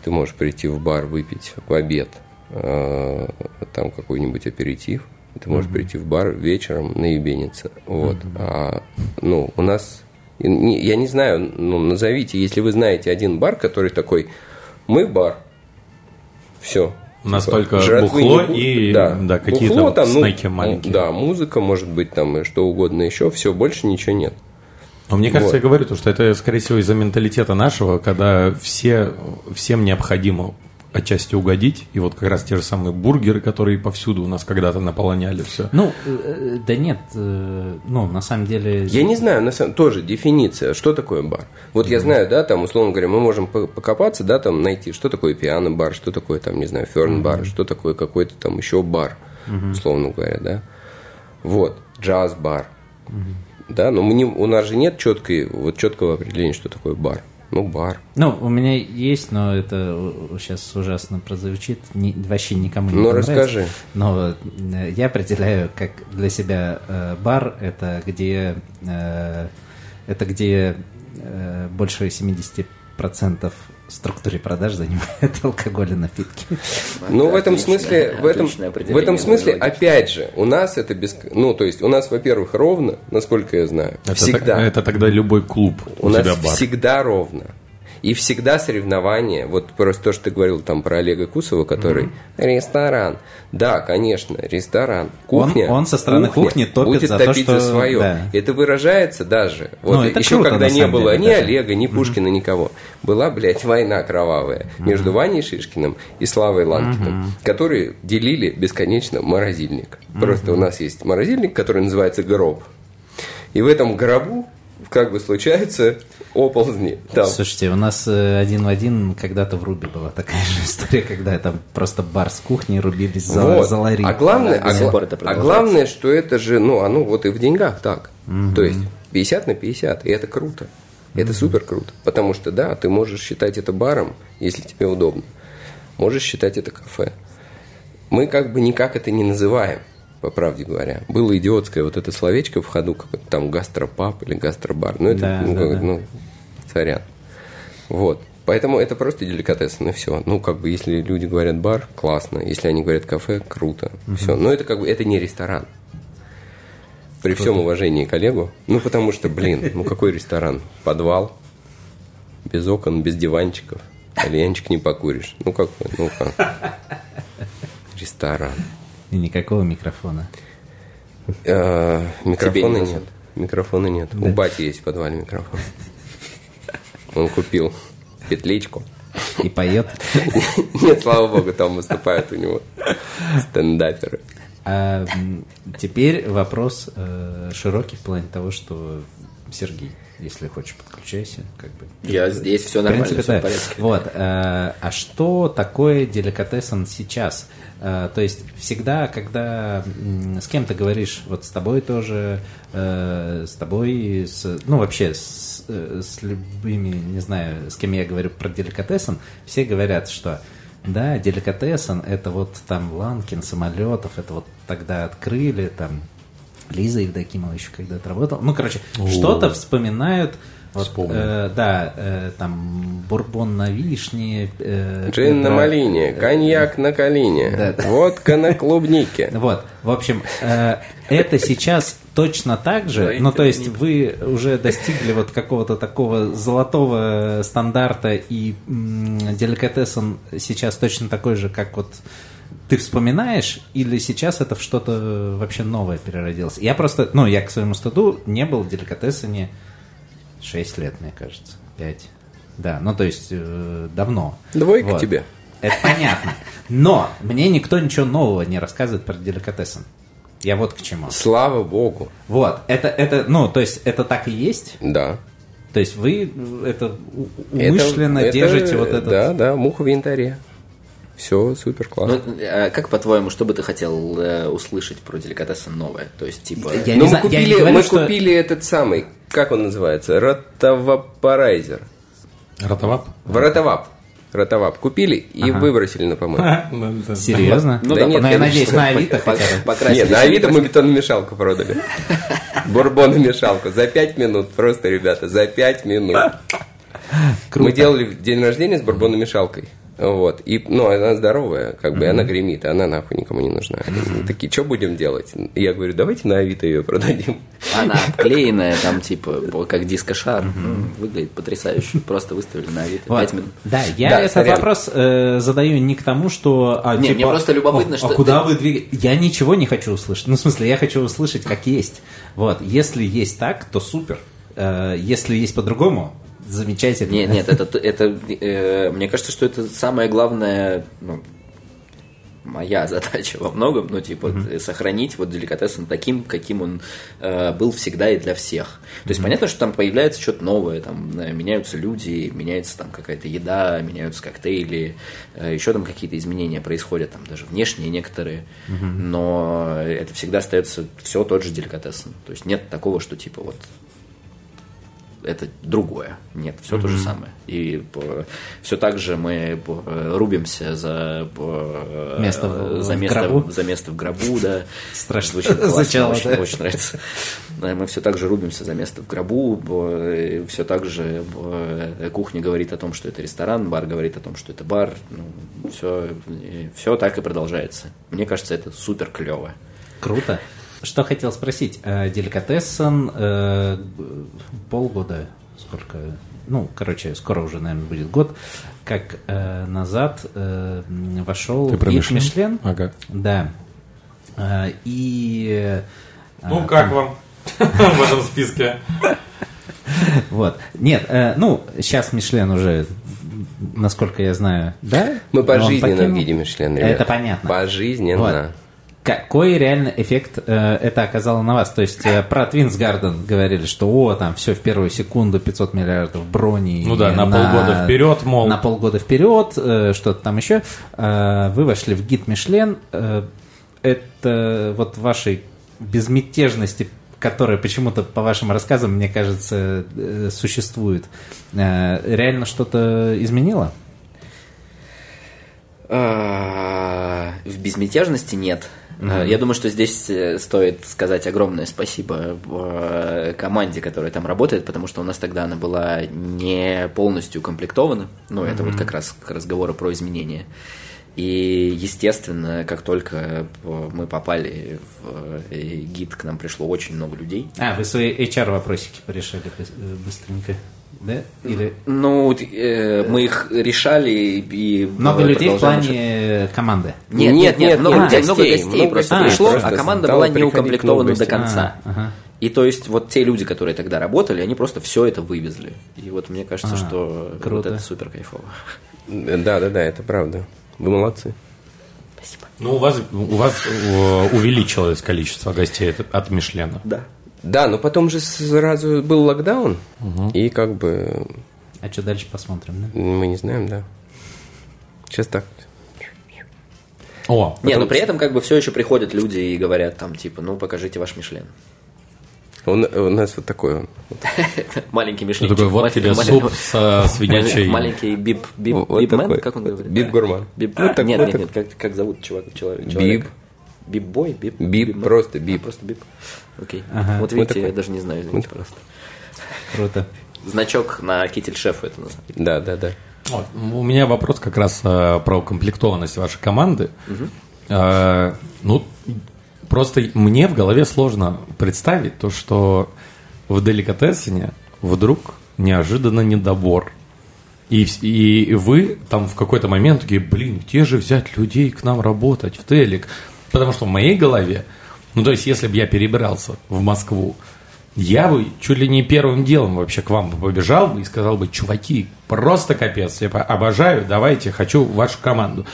B: ты можешь прийти в бар выпить в обед там какой-нибудь аперитив, ты можешь прийти в бар вечером наебениться. Вот. А, ну, у нас, не- я не знаю, ну, назовите, если вы знаете один бар, который такой, мы бар, все.
D: У нас только бухло и, да, какие-то вот снеки маленькие.
B: Да, музыка, может быть, там и что угодно еще, все, больше ничего нет.
D: Но мне кажется,
B: Вот.
D: я говорю, то, что это, скорее всего, из-за менталитета нашего, когда все, всем необходимо отчасти угодить. И вот как раз те же самые бургеры, которые повсюду у нас когда-то наполоняли все.
C: Ну, э, э, да нет, э, ну, на самом деле...
B: Я не знаю, на самом тоже дефиниция, что такое бар. Вот я знаю, да, там, условно говоря, мы можем по- покопаться, да, там, найти, что такое пиано-бар, что такое, там, не знаю, ферн-бар, что такое какой-то там еще бар, условно говоря, да. Вот, джаз-бар. Да, но мы не, у нас же нет четкой, вот четкого определения, что такое бар. Ну, бар.
C: Ну, у меня есть, но это сейчас ужасно прозвучит, ни- вообще никому не
B: Ну, расскажи.
C: Но э, я определяю, как для себя э, бар, это где, э, это где э, больше 70% структуры продаж занимает алкоголь и напитки.
B: Ну, в этом смысле, в этом, в этом смысле, опять же, у нас это без, ну, то есть, у нас, во-первых, ровно, насколько я знаю,
D: Это,
B: всегда.
D: это тогда любой клуб у,
B: У нас
D: тебя бар.
B: всегда ровно. И всегда соревнования. Вот просто то, что ты говорил там про Олега Кусова, который ресторан. Да, конечно, ресторан. Кухня.
C: Он- он со стороны кухни топит
B: будет
C: за то,
B: топить
C: что-
B: за свое.
C: да.
B: Это выражается даже. Вот
C: Ну, это
B: еще
C: круто,
B: когда не было
C: деле,
B: ни
C: даже.
B: Олега, ни Пушкина, никого. Была, блядь, война кровавая между Ваней Шишкиным и Славой Ланкиным, которые делили бесконечно морозильник. Просто у нас есть морозильник, который называется гроб. И в этом гробу как бы случаются оползни. Там.
C: Слушайте, у нас э, один в один когда-то в Руби была такая же история, когда там просто бар с кухней рубились за,
B: Вот.
C: за лари.
B: А главное,
A: До
B: а, гла- а главное, что это же, ну, оно вот и в деньгах так. То есть 50 на 50, и это круто. Это супер круто. Потому что, да, ты можешь считать это баром, если тебе удобно. Можешь считать это кафе. Мы как бы никак это не называем, по правде говоря. Было идиотское вот это словечко в ходу, как там гастропаб или гастробар. Ну, это,
C: Да,
B: ну,
C: да,
B: как-
C: да.
B: ну, сорян. Вот. Поэтому это просто деликатесен, и все. Ну, как бы, если люди говорят бар, классно. Если они говорят кафе, круто. Все. Но это как бы, это не ресторан. При всем уважении к Олегу. Ну, потому что, блин, ну какой ресторан? Подвал, без окон, без диванчиков. Кальянчик не покуришь. Ну, какой, ну как? Ресторан.
C: И никакого микрофона.
B: Э, Микрофона
A: не
B: нет.
A: засунут?
B: Микрофона нет. У бати есть в подвале микрофон. Он купил петличку.
C: И поет.
B: Нет, слава богу, там выступают у него стендаперы.
C: А, теперь вопрос э, широкий в плане того, что Сергей, если хочешь, подключайся, как бы.
A: Я здесь, все
C: В
A: нормально,
C: принципе,
A: все
C: да.
A: в порядке.
C: Вот. э, а что такое деликатесен сейчас? Э, то есть всегда, когда с кем-то говоришь, вот с тобой тоже, э, с тобой, с- ну вообще с, с любыми, не знаю, с кем я говорю про деликатесен, все говорят, что да, деликатесен это вот там Ланкин самолетов, это вот тогда открыли, там Лиза Евдокимова еще когда-то работала. Ну, короче, что-то вспоминают. Вот,
D: Вспомнил.
C: э, да, э, там бурбон на вишне. э,
B: Джин на малине, коньяк на калине,
C: Да, да.
B: водка на клубнике.
C: Вот, в общем, э, это сейчас точно так же, ну, то есть вы уже достигли вот какого-то такого золотого стандарта, и м, деликатесен сейчас точно такой же, как вот ты вспоминаешь, или сейчас это в что-то вообще новое переродилось? Я просто, ну, я к своему стыду не был в деликатесене 6 лет, мне кажется, 5. Да, ну, то есть э, давно.
B: Двойка
C: Вот.
B: тебе.
C: Это понятно. Но мне никто ничего нового не рассказывает про деликатесен. Я вот к чему.
B: Слава богу.
C: Вот, это, это, ну, то есть это так и есть?
B: Да.
C: То есть вы это у-
B: Это-
C: умышленно
B: это-
C: держите вот этот...
B: Да, да, муха в янтаре. Все супер классно.
A: Ну, а как по-твоему, что бы ты хотел э, услышать про деликатесен новое? То есть, типа...
C: Я
B: Ну,
C: не
B: мы
C: знаю, я не
B: купили,
C: говорю,
B: мы
C: что-
B: купили этот самый, как он называется, ротовапорайзер.
D: Ротовап?
B: Ротовап. Ротовап. Купили и
C: Ага.
B: выбросили на помойку.
C: Серьезно?
A: Ну
B: Да
A: да,
B: нет,
C: ну, я надеюсь, на Авито хотя бы.
A: покрасили
B: Нет, на Авито мы бетономешалку продали. Бурбономешалку. За пять минут. Просто, ребята, за пять минут.
C: Круто.
B: Мы делали день рождения с бурбономешалкой. Вот. И, ну, она здоровая, как бы, и она гремит, и она нахуй никому не нужна. И Такие, что будем делать? Я говорю, давайте на Авито ее продадим.
A: Она обклеенная, там, типа, как дискошар. Ну, Выглядит потрясающе. Просто выставили на Авито.
C: Вот.
A: Пять минут.
C: Да, я
B: Да,
C: этот
B: сорян.
C: вопрос э, задаю не к тому, что... А,
A: Не,
C: типа,
A: мне просто любопытно,
C: «О,
A: что
C: А куда
A: ты-
C: вы двигаетесь? Я ничего не хочу услышать. Ну, в смысле, я хочу услышать, как есть. Вот, если есть так, то супер. Э, если есть по-другому, замечательно.
A: Нет, нет, это, это э, мне кажется, что это самое главное, ну, моя задача во многом, ну, типа, э, сохранить вот деликатесен таким, каким он э, был всегда и для всех. То есть понятно, что там появляется что-то новое, там э, меняются люди, меняется там какая-то еда, меняются коктейли, э, еще там какие-то изменения происходят, там даже внешние некоторые, но это всегда остается все тот же деликатесен. То есть нет такого, что типа вот это другое. Нет, все то же самое. И все так же мы э, рубимся за э,
C: Место в-
A: за
C: в
A: место,
C: гробу.
A: за место в гробу, да.
C: Страшно
A: Звучит классно, очень,
C: да.
A: очень нравится. Мы все так же рубимся за место в гробу, все так же э, кухня говорит о том, что это ресторан, бар говорит о том, что это бар. все, все так и продолжается. Мне кажется, это супер клево.
C: Круто. Что хотел спросить? Э, Деликатесен э, полгода, сколько, ну, короче, скоро уже, наверное, будет год, как э, назад э, вошел
D: Ты про
C: гид
D: Мишлен?
C: Мишлен.
D: Ага.
C: Да. Э, И... э,
D: Ну, как вам в этом списке?
C: Вот. Нет, э, ну, сейчас Мишлен уже, насколько я знаю, да?
B: Мы пожизненно в виде Мишлен, ребят.
C: Это понятно.
B: Пожизненно.
C: Вот. Какой реально эффект э, это оказало на вас? То есть э, про Твинс Гарден говорили, что о, там все в первую секунду 500 миллиардов брони.
D: Ну да,
C: и
D: на полгода вперед, мол.
C: На полгода вперед, э, что-то там еще. Э, вы вошли в гид Мишлен. Э, это вот вашей безмятежности которая почему-то, по вашим рассказам, мне кажется, э, существует, э, реально что-то изменило?
A: А, В безмятежности нет. А, Я думаю, что здесь э, стоит сказать огромное спасибо э, команде, которая там работает, потому что у нас тогда она была не полностью укомплектована. Ну, это вот как раз к разговору про изменения. И, естественно, как только мы попали в гид, к нам пришло очень много людей.
C: А, вы свои HR-вопросики порешали быс- быстренько. Да? Или
A: Ну, э, мы их решали и...
C: много людей в плане команды?
A: Нет,
B: Нет,
A: нет, нет, много,
B: нет,
A: людей,
B: гостей,
A: много гостей
B: много
A: просто
C: гостей,
A: пришло,
B: просто
A: а команда
B: стало
A: была не укомплектована до конца.
C: А, ага.
A: И то есть вот те люди, которые тогда работали, они просто все это вывезли. И вот мне кажется,
C: А,
A: что вот
C: круто.
A: это супер кайфово.
B: Да, да, да, это правда. Вы молодцы.
D: Ну, у вас, у вас э, увеличилось количество гостей от Мишлена.
A: Да.
B: Да, но потом же сразу был локдаун, и как бы
C: А что дальше посмотрим, да?
B: мы не знаем, да. Сейчас так.
D: О,
A: Не, но при этом как бы все еще приходят люди и говорят там типа, ну покажите ваш Мишлен.
B: Он, у нас вот такой он.
A: Маленький Мишлен.
D: такое, вот тебе суп со свинячей...
A: Маленький бип, бип, бипмен,
B: такой.
A: как он говорит?
B: Бип-гурман.
A: Бип,
B: Ну,
A: нет,
B: ну,
A: нет, нет, как, как зовут чувак, человек?
B: Бип.
A: Бип-бой? Бип?
B: Бип,
A: Бипмен?
B: просто бип.
A: А, Просто бип. Окей.
C: Ага.
A: Вот видите,
B: такой.
A: я даже не знаю, извините, пожалуйста.
C: Круто.
A: Значок на китель шефа это называется.
B: Да, да, да.
D: Вот, У меня вопрос как раз э, про укомплектованность вашей команды. Э, ну, просто мне в голове сложно представить то, что в деликатесине вдруг неожиданно недобор. И, и вы там в какой-то момент такие, блин, где же взять людей к нам работать в Телек? Потому что в моей голове, ну то есть если бы я перебирался в Москву, я бы чуть ли не первым делом вообще к вам побежал бы и сказал бы, чуваки, просто капец, я обожаю, давайте, хочу вашу команду.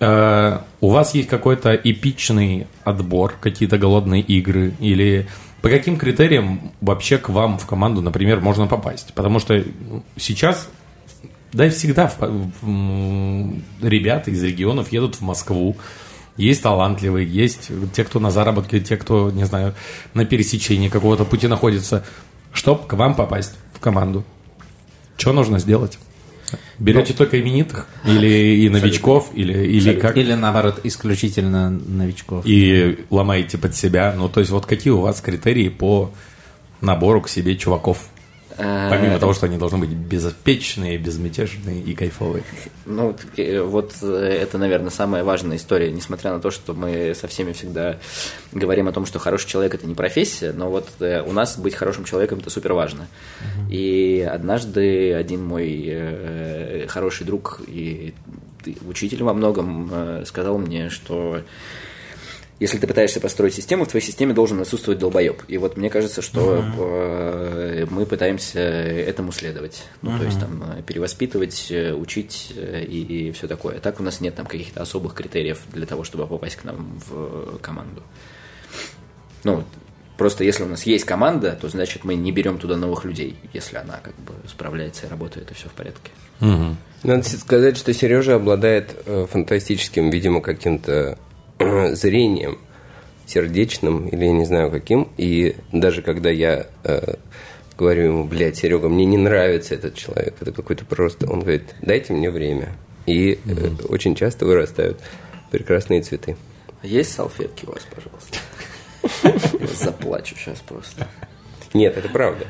D: Э, у вас есть какой-то эпичный отбор, какие-то голодные игры или по каким критериям вообще к вам в команду, например, можно попасть? Потому что ну, сейчас, да и всегда в- в- м, ребята из регионов едут в Москву, есть талантливые, есть те, кто на заработке, те, кто, не знаю, на пересечении какого-то пути находится. Чтоб к вам попасть в команду, что нужно сделать? Берете только именитых? Или и новичков? Или, или как?
C: Или наоборот, исключительно новичков.
D: И ломаете под себя? Ну, то есть, вот какие у вас критерии по набору к себе чуваков?
A: Э,
D: Помимо того, что они должны быть безопечные, безмятежные и кайфовые.
A: Ну, вот, э, э, это, наверное, самая важная история, несмотря на то, что мы со всеми всегда говорим о том, что хороший человек это не профессия, но вот у нас быть хорошим человеком это супер важно. И однажды один мой хороший друг и учитель во многом сказал мне, что если ты пытаешься построить систему, в твоей системе должен отсутствовать долбоеб. И вот мне кажется, что э, мы пытаемся этому следовать. Ну, то есть там э, перевоспитывать, э, учить э, и, все такое. Так у нас нет там каких-то особых критериев для того, чтобы попасть к нам в команду. Ну, просто если у нас есть команда, то значит мы не берем туда новых людей. Если она как бы справляется и работает, и все в порядке.
B: Надо сказать, что Сережа обладает фантастическим, видимо, каким-то зрением сердечным или я не знаю каким. И даже когда я э, говорю ему, блядь, Серега, мне не нравится этот человек, это какой-то просто... Он говорит, дайте мне время. И э, очень часто вырастают прекрасные цветы.
A: А Есть салфетки у вас, пожалуйста? Я заплачу сейчас просто.
B: Нет, это правда.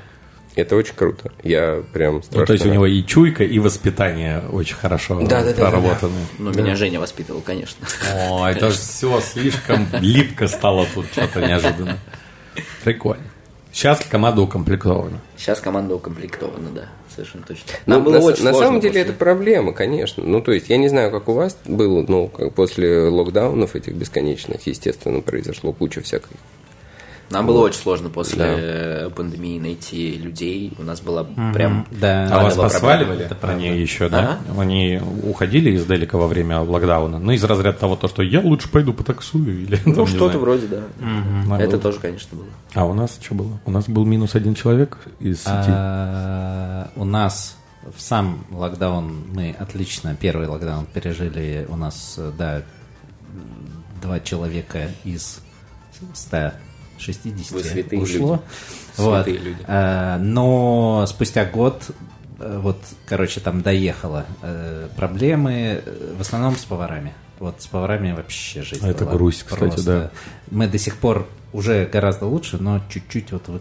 B: Это очень круто. Я прям страшно
D: Ну, то есть у
B: рад.
D: него и чуйка, и воспитание очень хорошо
B: Да-да-да-да-да.
D: проработаны.
A: Ну, меня Женя воспитывал, конечно.
D: О, это все слишком липко стало тут, что-то неожиданно. Прикольно. Сейчас команда укомплектована.
A: Сейчас команда укомплектована, да, совершенно точно.
B: Ну,
A: Нам было
B: на,
A: очень
B: на
A: сложно
B: самом деле
A: после-
B: это проблема, конечно. Ну, то есть, я не знаю, как у вас было, но как после локдаунов этих бесконечных, естественно, произошло куча всякой.
A: Нам было очень сложно после
B: Да.
A: пандемии найти людей. У нас была прям...
C: Да.
D: А вас посваливали?
C: Это правда.
D: Они еще, да? Они уходили из Делика во время локдауна? Ну, из разряда того, то, что я лучше пойду потаксую. Или,
A: Ну, что-то
D: знаю.
A: вроде, да.
D: А,
A: Это
D: было.
A: тоже, конечно, было.
D: А у нас что было? У нас был минус один человек из сети.
C: А, у нас в сам локдаун мы отлично первый локдаун пережили. У нас, да, два человека из 160
A: Вы святые
C: ушло.
A: люди.
C: Вот.
A: Святые люди.
C: А, но спустя год э, вот, короче, там доехало. Э, Проблемы в основном с поварами. Вот с поварами вообще жизнь
D: А это грусть, кстати,
C: просто.
D: да.
C: Мы до сих пор уже гораздо лучше, но чуть-чуть вот этого.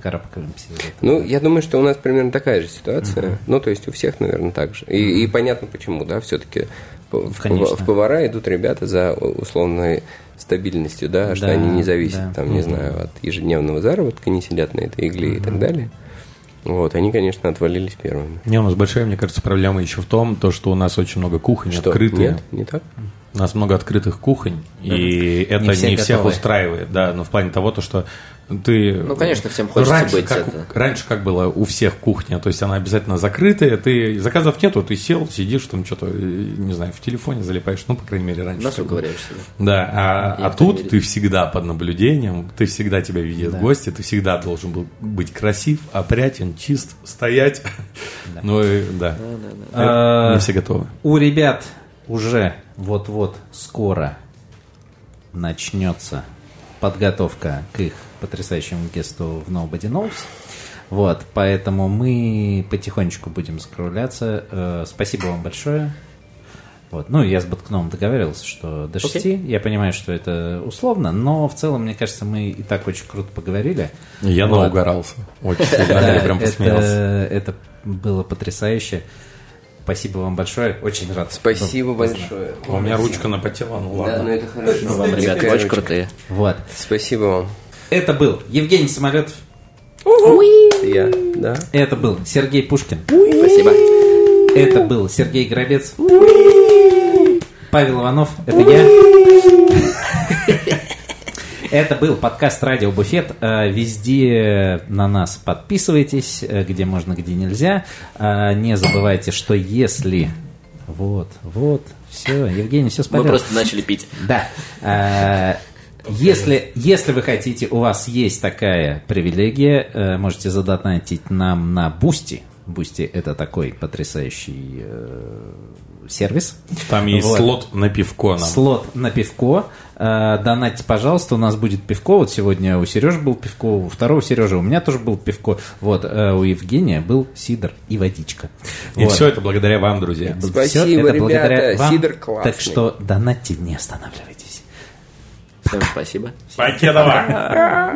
B: Ну, я думаю, что у нас примерно такая же ситуация. Ну, то есть у всех, наверное, так же. И, и понятно почему, да, все-таки в, в повара идут ребята за условной стабильностью, да, что
C: Да,
B: они не зависят,
C: да.
B: там, не знаю, от ежедневного заработка, не сидят на этой игле и так далее. Вот, они, конечно, отвалились первыми.
D: Не, у нас большая, мне кажется, проблема еще в том, то, что у нас очень много кухонь
B: Что,
D: открытые.
B: Нет, не так?
D: У нас много открытых кухонь, и это
C: все
D: не всех устраивает, да, но в плане того, то, что ты...
A: Ну, конечно, всем хочется
D: раньше
A: быть
D: как,
A: это.
D: Раньше как было у всех кухня, то есть она обязательно закрытая, ты заказов нету, ты сел, сидишь там что-то, не знаю, в телефоне залипаешь, ну, по крайней мере, раньше.
A: Носу ковыряешься, да.
D: Да, а, а тут ты всегда под наблюдением, ты всегда тебя видят
C: Да.
D: гости, ты всегда должен был быть красив, опрятен, чист, стоять. Ну, и, да.
C: А,
D: Не все готовы.
C: У ребят уже вот-вот скоро начнется подготовка к их потрясающему гесту в Nobody Knows. Вот, поэтому мы потихонечку будем закругляться. Э, спасибо вам большое. Вот. Ну, я с Баткном договаривался, что до 6. Я понимаю, что это условно, но в целом, мне кажется, мы и так очень круто поговорили.
D: Я
C: Вот.
D: наугорался. Очень сильно,
C: Да,
D: я прям
C: это,
D: посмеялся.
C: это было потрясающе. Спасибо вам большое. Очень рад.
B: Спасибо
C: был
B: большое.
D: А У меня ручка напотела, ну
B: Да,
D: ладно.
B: ну это хорошо.
A: Вам, ребята, очень крутые.
C: Вот.
B: Спасибо вам.
C: Это был Евгений Самолетов.
B: Я, да.
C: Это был Сергей Пушкин.
A: Спасибо.
C: Это был Сергей Грабец. Павел Иванов. Это я. Это был подкаст «Радио Буфет». Э, Везде на нас подписывайтесь, э, где можно, где нельзя. Э, Не забывайте, что если... Вот, вот, все, Евгений, все
A: Мы
C: спалил.
A: просто начали пить.
C: Да. Если, если вы хотите, у вас есть такая привилегия, э, можете задонатить нам на Boosty. Boosty это такой потрясающий э, сервис.
D: Там есть
C: Вот.
D: слот на пивко нам.
C: Слот на пивко. Э, Донатьте, пожалуйста, у нас будет пивко. Вот сегодня у Сережи был пивко, у второго Сережи у меня тоже был пивко. Вот, э, у Евгения был сидр и водичка.
D: И
C: Вот.
D: все это благодаря вам, друзья.
B: Спасибо,
C: это благодаря
B: ребята,
C: вам.
B: сидр классный.
C: Так что донатьте, не останавливайтесь.
A: Всем спасибо.
D: Покедова!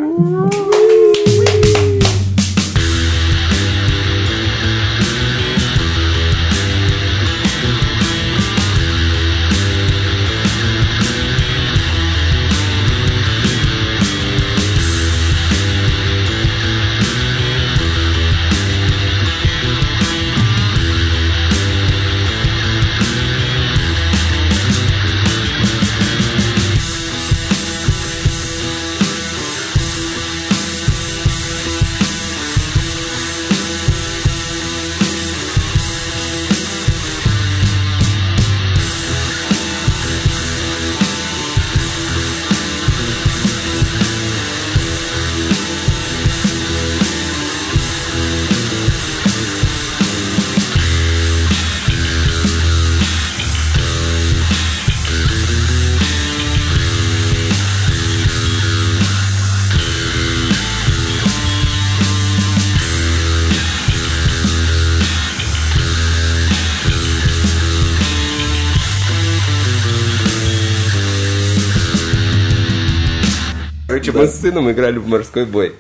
B: Мы с сыном играли в морской бой.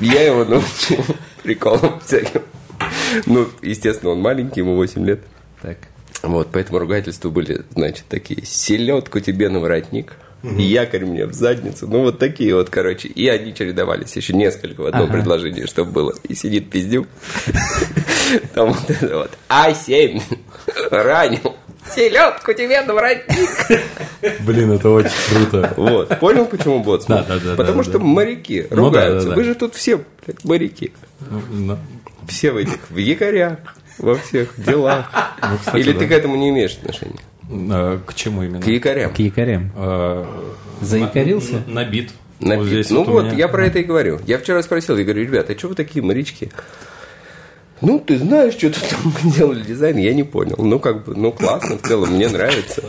B: Я его научил приколом всяким. Ну, естественно, он маленький, ему 8 лет.
C: Так.
B: Вот, поэтому ругательства были, значит, такие. Селедку тебе на воротник, и якорь мне в задницу. Ну, вот такие вот, короче. И они чередовались. Еще несколько в одном
C: Ага.
B: предложении, чтобы было. И сидит пиздюк. Там вот это вот. А7 ранил. Селедку тебе на воротник.
D: Блин, это очень круто.
B: Вот. Понял, почему боцман?
D: Да, да, да,
B: Потому
D: да,
B: что
D: да.
B: моряки
D: Ну
B: ругаются.
D: да.
B: Вы же тут все блядь, моряки.
D: Ну,
B: Все в этих, в якорях, во всех делах.
D: Ну, кстати,
B: Или ты к этому не имеешь отношения?
D: э, К чему именно?
B: К якорям.
C: К якорям.
D: Э,
C: Заякорился?
D: на- Набит.
B: На
D: Вот здесь
B: ну
D: вот у
B: вот,
D: меня.
B: я про это и говорю. Я вчера спросил, я говорю, ребята, а что вы такие морячки? Ну, ты знаешь, что-то там делали дизайн, я не понял. Ну, как бы, ну, классно, в целом, мне нравится.